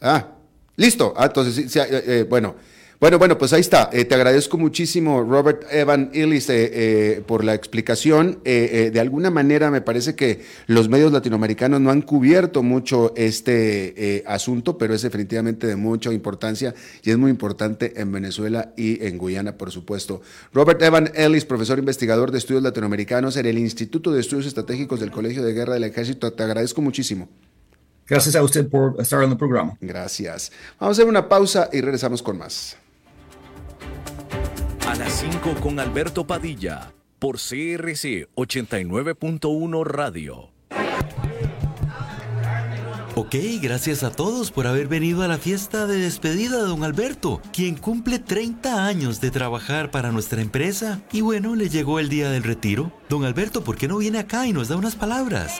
B: Ah, listo. Ah, entonces, sí, eh, eh, bueno. Bueno, bueno, pues ahí está. Eh, te agradezco muchísimo, Robert Evan Illis, eh, eh, por la explicación. de alguna manera me parece que los medios latinoamericanos no han cubierto mucho este asunto, pero es definitivamente de mucha importancia y es muy importante en Venezuela y en Guyana, por supuesto. Robert Evan Ellis, profesor investigador de estudios latinoamericanos en el Instituto de Estudios Estratégicos del Colegio de Guerra del Ejército. Te agradezco muchísimo.
D: Gracias a usted por estar en el programa.
B: Gracias. Vamos a hacer una pausa y regresamos con más.
C: A las 5 con Alberto Padilla por CRC 89.1 Radio.
E: Ok, gracias a todos por haber venido a la fiesta de despedida de don Alberto, quien cumple 30 años de trabajar para nuestra empresa. Y bueno, le llegó el día del retiro. Don Alberto, ¿por qué no viene acá y nos da unas palabras?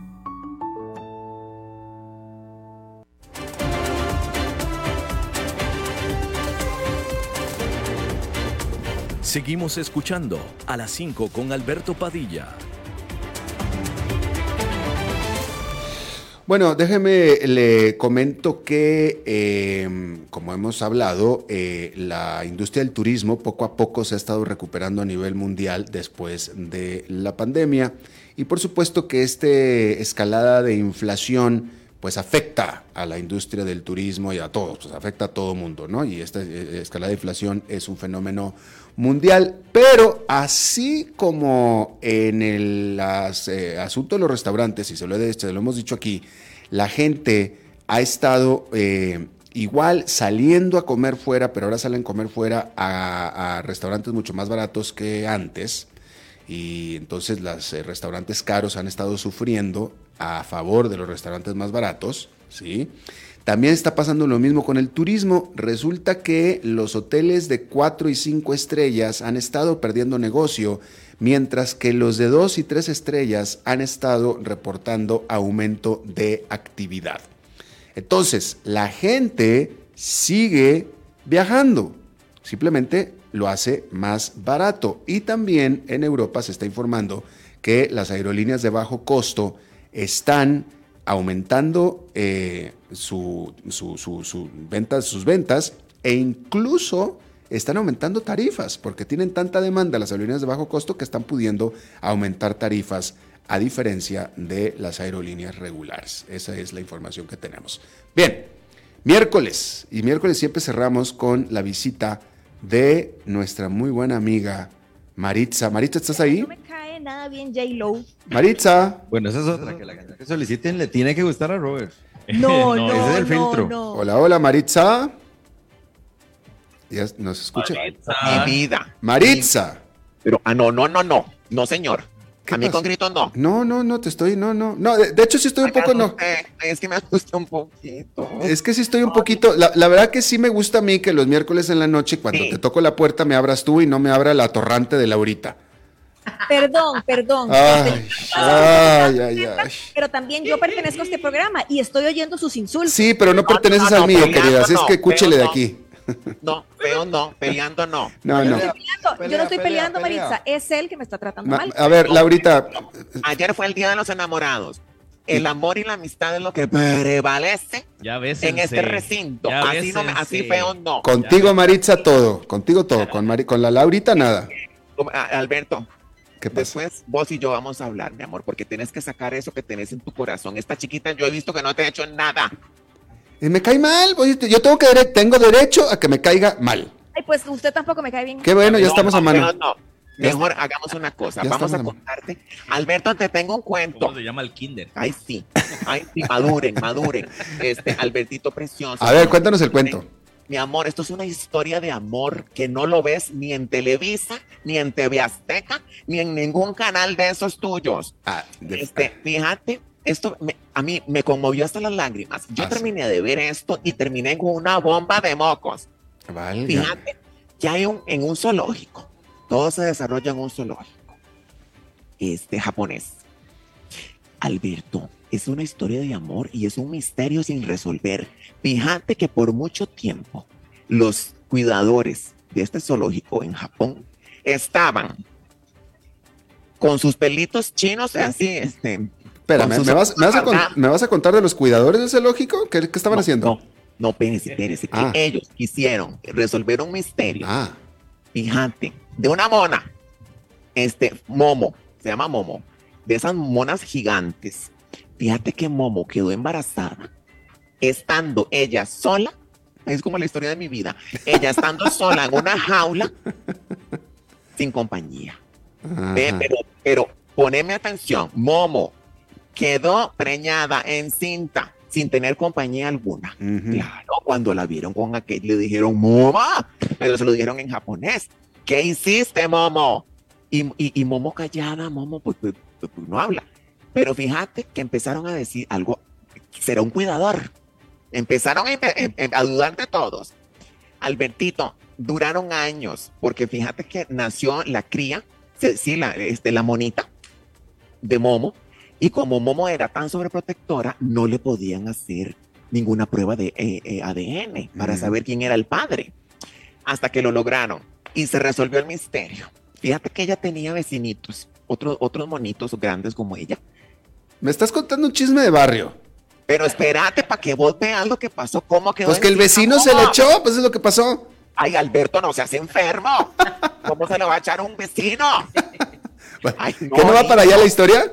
C: Seguimos escuchando a las 5 con Alberto Padilla.
B: Bueno, déjeme le comento que, em, como hemos hablado, eh, la industria del turismo poco a poco se ha estado recuperando a nivel mundial después de la pandemia y por supuesto que esta escalada de inflación pues afecta a la industria del turismo y a todos, pues afecta a todo mundo, ¿no? Y esta eh, escalada de inflación es un fenómeno mundial, pero así como en el eh, asunto de los restaurantes, y se lo, he, se lo hemos dicho aquí, la gente ha estado eh, igual saliendo a comer fuera, pero ahora salen a comer fuera a, restaurantes mucho más baratos que antes, y entonces los eh, restaurantes caros han estado sufriendo a favor de los restaurantes más baratos, ¿sí? También está pasando lo mismo con el turismo. Resulta que los hoteles de 4 y 5 estrellas han estado perdiendo negocio, mientras que los de 2 y 3 estrellas han estado reportando aumento de actividad. Entonces, la gente sigue viajando, simplemente lo hace más barato. Y también en Europa se está informando que las aerolíneas de bajo costo están aumentando eh, ventas, sus ventas e incluso están aumentando tarifas porque tienen tanta demanda las aerolíneas de bajo costo que están pudiendo aumentar tarifas a diferencia de las aerolíneas regulares. Esa es la información que tenemos. Bien, miércoles y miércoles siempre cerramos con la visita de nuestra muy buena amiga Maritza. Maritza, ¿estás ahí?
F: Nada bien J-Lo.
B: Maritza.
G: Bueno, esa es otra, que la canción que soliciten le tiene que gustar a Robert.
F: No, no,
G: Ese es el filtro.
B: Hola, hola, Maritza. Ya nos escucha.
H: Maritza. Mi vida.
B: Maritza.
H: Pero, ah, no, no, no, no. No, señor. A mí con grito no.
B: No, no, no, te estoy, no, no. No, de, hecho sí estoy un poco, no.
H: Es que me asusta un poquito.
B: Es que sí estoy un poquito. La, verdad que sí me gusta a mí que los miércoles en la noche, cuando te toco la puerta, me abras tú y no me abra la torrante de Laurita.
F: Perdón, perdón.
B: Ay, ay, ay,
F: pero también yo pertenezco a este programa y estoy oyendo sus insultos.
B: Sí, pero no perteneces al mío, querida. Así es que escúchele de aquí.
H: No, feo no, peleando no.
B: No, no.
F: Peleando. yo no estoy
H: pelea,
F: peleando,
H: pelea.
F: Maritza. Es él que me está tratando
B: Ma-
F: mal.
B: a ver, Laurita,
H: Ayer fue el Día de los Enamorados. El amor y la amistad es lo que prevalece
I: Ya ves.
H: en este recinto.
I: Ya
H: Así, no feo no.
B: contigo Maritza todo, contigo todo, con, Mari- con la Laurita nada.
H: Alberto,
B: ¿Qué pasa?
H: después vos y yo vamos a hablar, mi amor, porque tienes que sacar eso que tenés en tu corazón. Esta chiquita yo he visto que no te ha hecho nada.
B: Y me cae mal, oye, yo tengo, que tengo derecho a que me caiga mal.
F: Ay, pues usted tampoco me cae bien.
B: Qué bueno, ya
H: No,
B: estamos
H: no,
B: a mano.
H: no.
B: Ya
H: Mejor hagamos una cosa.
B: Ya
H: Vamos a contarte. Alberto, te tengo un cuento.
I: ¿Cómo se llama el kinder?
H: Ay, sí. Ay, sí, maduren, maduren. Este, Albertito precioso.
B: A ver, cuéntanos el cuento.
H: Mi amor, esto es una historia de amor que no lo ves ni en Televisa, ni en TV Azteca, ni en ningún canal de esos tuyos.
B: Ah, de-
H: Este, fíjate, esto me- a mí me conmovió hasta las lágrimas. Yo
B: Ah, sí.
H: terminé de ver esto y terminé con una bomba de mocos.
B: Valga.
H: Fíjate que hay un, en un zoológico, todo se desarrolla en un zoológico, este japonés. Alberto, es una historia de amor y es un misterio sin resolver. Fíjate que por mucho tiempo los cuidadores de este zoológico en Japón estaban con sus pelitos chinos así, este. Sus
B: ¿me vas, me vas a con-
H: ojos
B: me vas a contar de los cuidadores del zoológico? ¿Qué, qué estaban
H: No,
B: haciendo?
H: No, no, espérense, espérense, que
B: Ah.
H: ellos quisieron resolver un misterio.
B: Ah,
H: Fíjate, de una mona, este, Momo, se llama Momo, de esas monas gigantes. Fíjate que Momo quedó embarazada, estando ella sola, es como la historia de mi vida, ella estando sola en una jaula, sin compañía. Pero, pero poneme atención, Momo quedó preñada, encinta, sin tener compañía alguna.
B: Ujú.
H: Claro, cuando la vieron con aquel, le dijeron, Moma, pero se lo dijeron en japonés. ¿Qué hiciste, Momo? Y, y, y Momo callada, Momo, pues, pues, pues, pues, no habla. Pero fíjate que empezaron a decir algo, será un cuidador. Empezaron a, empe- em- a dudar de todos. Albertito, duraron años, porque fíjate que nació la cría, sí, la, este, la monita de Momo, y como Momo era tan sobreprotectora, no le podían hacer ninguna prueba de eh, eh, ADN para saber quién era el padre. Hasta que lo lograron y se resolvió el misterio. Fíjate que ella tenía vecinitos, otros, otros monitos grandes como ella.
B: Me estás contando un chisme de barrio.
H: Pero espérate para que vos veas lo que pasó, cómo quedó.
B: Pues que el vecino se le echó, pues es lo que pasó.
H: Ay, Alberto, no seas enfermo. ¿Cómo se le va a echar a un vecino? Ay,
B: ¿Que no va para allá la historia?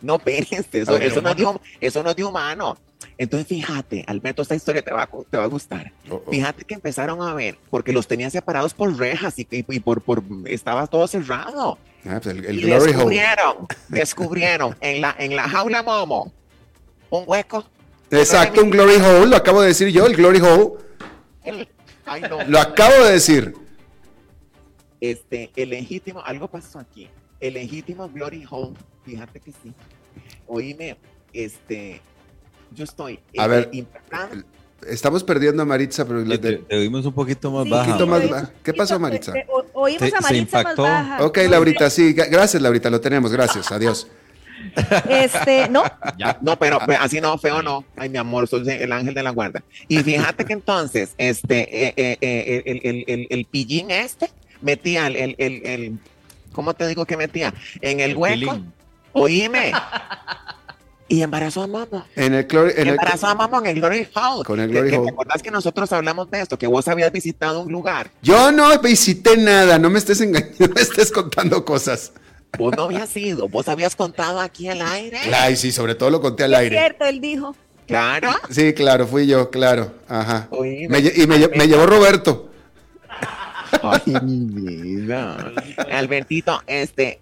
H: No, espérense, eso,
B: A ver,
H: eso no es de, hum- eso no es de humano. Entonces, fíjate, Alberto, esta historia te va, a gu- te va a gustar.
B: Oh, oh.
H: Fíjate que empezaron a ver, porque los tenían separados por rejas y, y- y por, por estaba todo cerrado.
B: Ah, pues el, el
H: y
B: glory hole.
H: descubrieron, descubrieron en la, en la jaula Momo un hueco.
B: Exacto, un glory hole, lo acabo de decir yo, el glory hole.
H: El- ay, no.
B: Lo acabo de decir.
H: Este, el legítimo, algo pasó aquí. El legítimo Glory Hole, fíjate que sí. Oíme, este, yo estoy
B: A
H: eh,
B: ver,
H: impactada.
B: Estamos perdiendo a Maritza, pero la
G: Te,
B: de-
G: te oímos un poquito más
F: Sí,
G: baja.
B: un poquito más baja. ¿Qué pasó, Maritza?
F: Eh, o- Oímos
G: Se-
F: a
G: se
F: Maritza más
G: impactó.
F: baja.
B: Ok, Laurita, sí, gra- gracias, Laurita, lo tenemos, gracias, adiós.
F: Este, no,
H: No, pero, pero así no, feo no. Ay, mi amor, soy el ángel de la guarda. Y fíjate que entonces, este, eh, eh, eh, el, el, el, el pillín este metía el, el, el, el- ¿cómo te digo que metía? En el,
I: El
H: hueco.
I: pilín.
H: Oíme. Y embarazó a mamá.
B: En el glory, en el,
H: Embarazó a mamá en el Glory Hall.
B: Con el Glory
H: que
B: Hole.
H: ¿Te acordás que nosotros hablamos de esto? Que vos habías visitado un lugar.
B: yo no visité nada, no me estés engañando, no me estés contando cosas.
H: Vos no habías ido. Vos habías contado aquí al aire.
B: Ay, sí, sobre todo lo conté al
F: es
B: aire.
F: cierto, él dijo.
H: Claro.
B: Sí, claro, fui yo, claro, ajá.
H: Oíme.
B: Me lle- y me, me llevó Roberto.
H: Ay, mi vida. Albertito, este,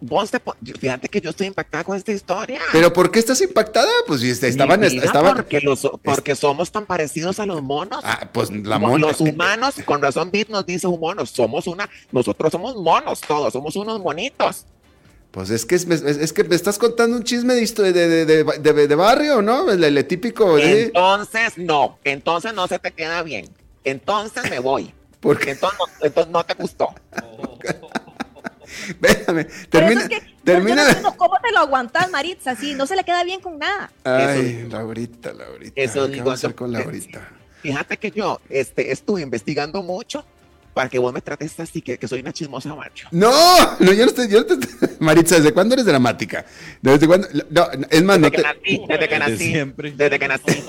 H: vos te, po- fíjate que yo estoy impactada con esta historia.
B: ¿Pero por qué estás impactada? Pues estaban,
H: vida,
B: estaban,
H: porque, los, porque somos tan parecidos a los monos.
B: ah, pues la mona.
H: Los humanos, con razón Bit nos dice humanos, somos una, nosotros somos monos todos, somos unos monitos.
B: Pues es que es, es- es que me estás contando un chisme de, de, de, de, de- de barrio, ¿no? El, el típico.
H: Entonces no, entonces no se te queda bien. Entonces me voy.
B: Porque,
H: Entonces entonces no te gustó.
F: Por
B: termina,
F: eso es que yo-
B: termina.
F: yo no entiendo ¿Cómo te lo aguantas, Maritza? Sí, no se le queda bien con nada.
B: Ay, Laurita, Laurita.
H: Eso
B: ¿Qué
H: digo
B: vamos a hacer con Laurita?
H: fíjate que yo este, estuve investigando mucho para que vos me trates así, que, que soy una chismosa macho.
B: No, no, yo no estoy, yo no estoy- Maritza, ¿desde cuándo eres dramática? ¿Desde cuándo? No, es más, no
H: Desde que
B: te...
H: nací, desde que nací,
G: siempre.
H: desde que nací.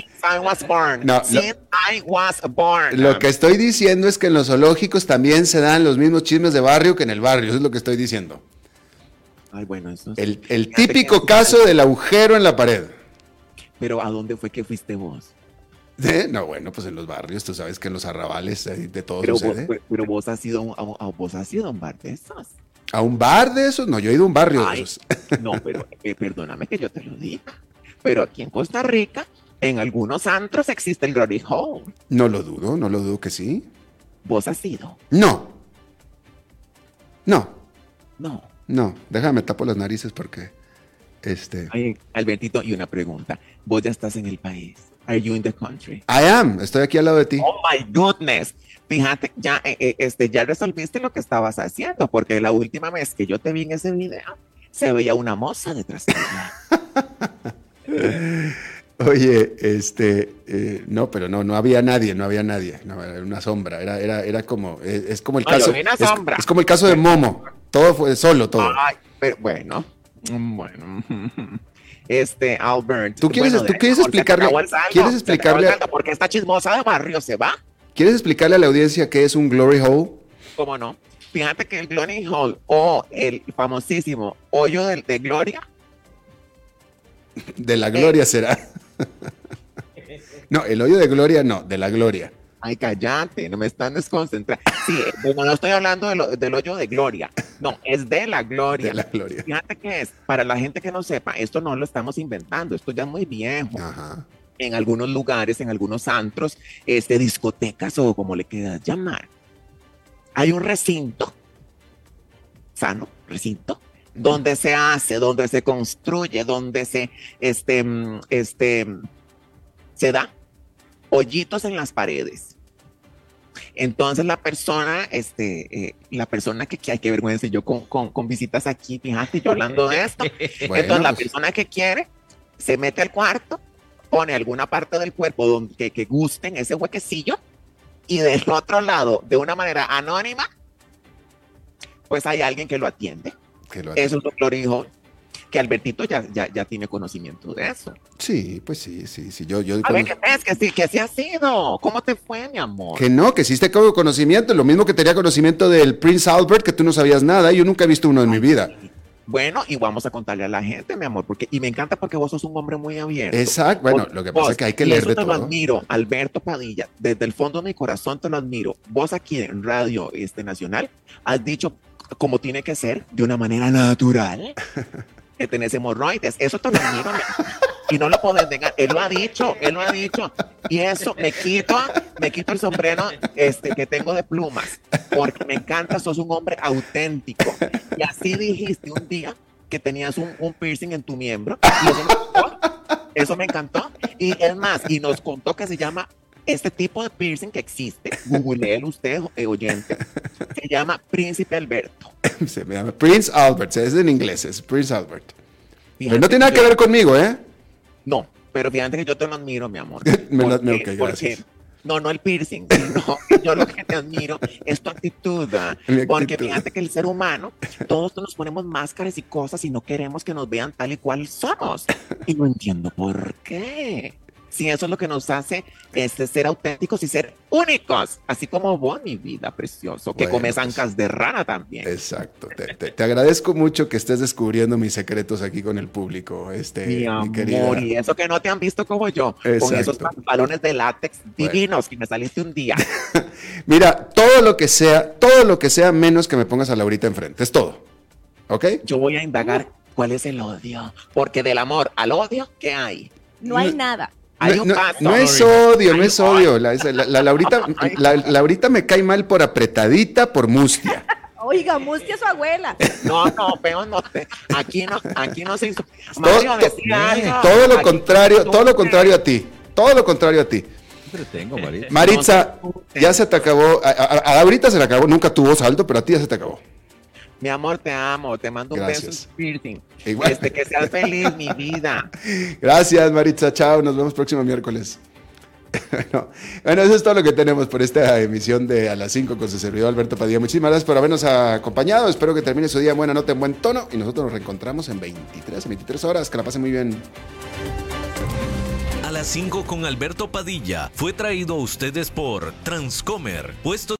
H: Since I was born.
B: No, lo-
H: Since I was born.
B: Lo que estoy diciendo es que en los zoológicos también se dan los mismos chismes de barrio que en el barrio, eso es lo que estoy diciendo.
H: Ay, bueno, eso sí.
B: El, típico
H: que-
B: caso del agujero en la pared.
H: Pero ¿a dónde fue que fuiste vos?
B: ¿Eh? No, bueno, pues en los barrios, tú sabes que en los arrabales de todo
H: Pero vos,
B: sucede.
H: pero vos has ido a, vos has ido a un bar de esos.
B: ¿A un bar de esos? No, yo he ido a un barrio de esos.
H: no, pero eh, perdóname que yo te lo diga. Pero aquí en Costa Rica, en algunos antros existe el Glory Hole.
B: No lo dudo, no lo dudo que sí.
H: Vos has ido.
B: No. No,
H: No.
B: no, déjame tapo las narices porque este
H: Ay, Albertito, y una pregunta. Vos ya estás en el país. Are you in the country?
B: I am, estoy aquí al lado de ti.
H: Oh my goodness. Fíjate, ya, eh, eh, este, ya resolviste lo que estabas haciendo, porque la última vez que yo te vi en ese video, se veía una moza detrás de ella.
B: Oye, este, eh, no, pero no, no había nadie, no había nadie, no, era una sombra, era, era, era como, es, es como el caso,
H: una
B: es,
H: sombra.
B: es como el caso de Momo, todo fue solo, todo.
H: Ay, pero bueno, bueno. Este, Albert.
B: ¿Tú quieres-
H: bueno,
B: tú quieres explicarle-
H: saldo,
B: quieres explicarle-
H: Porque esta chismosa de barrio se va.
B: ¿Quieres explicarle a la audiencia qué es un glory hole?
H: ¿Cómo no? Fíjate que el Glory Hall o el famosísimo hoyo de, de Gloria
B: De la gloria será. No, el hoyo de gloria no, de la gloria.
H: Ay, cállate, no me están desconcentrando. Sí, eh, bueno, no estoy hablando de lo- del hoyo de gloria. No, es de la gloria.
B: De la gloria.
H: Fíjate que es, para la gente que no sepa, esto no lo estamos inventando, esto ya es muy viejo.
B: Ajá.
H: En algunos lugares, en algunos antros, este, discotecas o como le quieras llamar, hay un recinto, sano, recinto, donde se hace, donde se construye, donde se, este, mm, este, se da hoyitos en las paredes. Entonces la persona, este, eh, la persona que, que hay que vergüenza, yo con, con, con visitas aquí, fíjate, yo hablando de esto.
B: Bueno,
H: Entonces la
B: pues,
H: persona que quiere se mete al cuarto, pone alguna parte del cuerpo donde, que, que gusten ese huequecillo y del otro lado, de una manera anónima, pues hay alguien que lo atiende.
B: Que lo-
H: Eso es lo que lo dijo, que Albertito ya, ya, ya tiene conocimiento de eso.
B: Sí, pues sí, sí, sí. Yo, yo
H: A ver, ¿qué es? Que sí, que sí ha sido. ¿Cómo te fue, mi amor?
B: Que no, que sí te tengo conocimiento, lo mismo que tenía conocimiento del Prince Albert, que tú no sabías nada, yo nunca he visto uno en mi vida.
H: Bueno, y vamos a contarle a la gente, mi amor, porque y me encanta porque vos sos un hombre muy abierto.
B: Exacto, bueno,
H: Vos-
B: lo que pasa
H: vos,
B: es que hay que leer de
H: te lo
B: todo.
H: admiro, Alberto Padilla, desde el fondo de mi corazón te lo admiro. Vos aquí en Radio este, Nacional has dicho como tiene que ser, de una manera natural, que tenés hemorroides. Eso te lo. Y no lo puedes negar. Él lo ha dicho, él lo ha dicho. Y eso me quito, me quito el sombrero este, que tengo de plumas, porque me encanta, sos un hombre auténtico. Y así dijiste un día que tenías un, un piercing en tu miembro. Y eso me encantó. Eso me encantó. Y es más, y nos contó que se llama este tipo de piercing que existe. Googleelo usted, eh, oyente. Se llama Príncipe Alberto.
B: Se me llama Prince Albert, es en inglés, es Prince Albert. Pero
H: Fíjate
B: no tiene nada
H: yo-
B: que ver conmigo, ¿eh?
H: No, pero fíjate que yo te lo admiro, mi amor.
B: Me lo-
H: Porque-
B: ok, gracias.
H: porque- no, no el piercing, sino yo lo que te admiro es tu actitud. ¿ah?
B: Mi
H: Porque
B: actitud.
H: fíjate que el ser humano, todos nos ponemos máscaras y cosas y no queremos que nos vean tal y cual somos. Y no entiendo por qué. Si eso es lo que nos hace este, ser auténticos y ser únicos, así como vos, mi vida precioso, que
B: Bueno,
H: comes
B: pues.
H: ancas de rana también.
B: Exacto. Te, te- te agradezco mucho que estés descubriendo mis secretos aquí con el público, este,
H: Mi
B: mi,
H: amor,
B: querida.
H: y eso que no te han visto como yo, con
B: Exacto.
H: esos pantalones de látex divinos que me saliste un día.
B: Mira, todo lo que sea, todo lo que sea menos que me pongas a Laurita enfrente, es todo. ¿Ok?
H: Yo voy a indagar cuál es el odio, porque del amor al odio, ¿qué hay?
F: No hay nada.
H: Hay
B: no,
H: un
B: no-
H: paso.
B: no es odio, no es odio. La, la- la Laurita, la, Laurita me cae mal por apretadita, por mustia.
F: Oiga, mustia su abuela.
H: No, no, peor no te. Aquí no, aquí no se hizo. Mario
B: Todo,
H: algo.
B: todo lo contrario,
H: no
B: todo lo contrario a ti. Todo lo contrario a ti.
G: Maritza.
B: Ya se te acabó. A, a- a Laurita se le acabó, nunca tuvo saldo, pero a ti ya se te acabó.
H: Mi amor, te amo, te mando un
B: Gracias.
H: beso piercing.
B: Igual.
H: Este, que seas feliz, mi vida.
B: Gracias, Maritza. Chao, nos vemos próximo miércoles. bueno, bueno, eso es todo lo que tenemos por esta emisión de A las 5 con su servidor Alberto Padilla. Muchísimas gracias por habernos acompañado. Espero que termine su día en buena nota, en buen tono. Y nosotros nos reencontramos en 23, 23 horas. Que la pasen muy bien.
C: A las 5 con Alberto Padilla fue traído a ustedes por Transcomer, puesto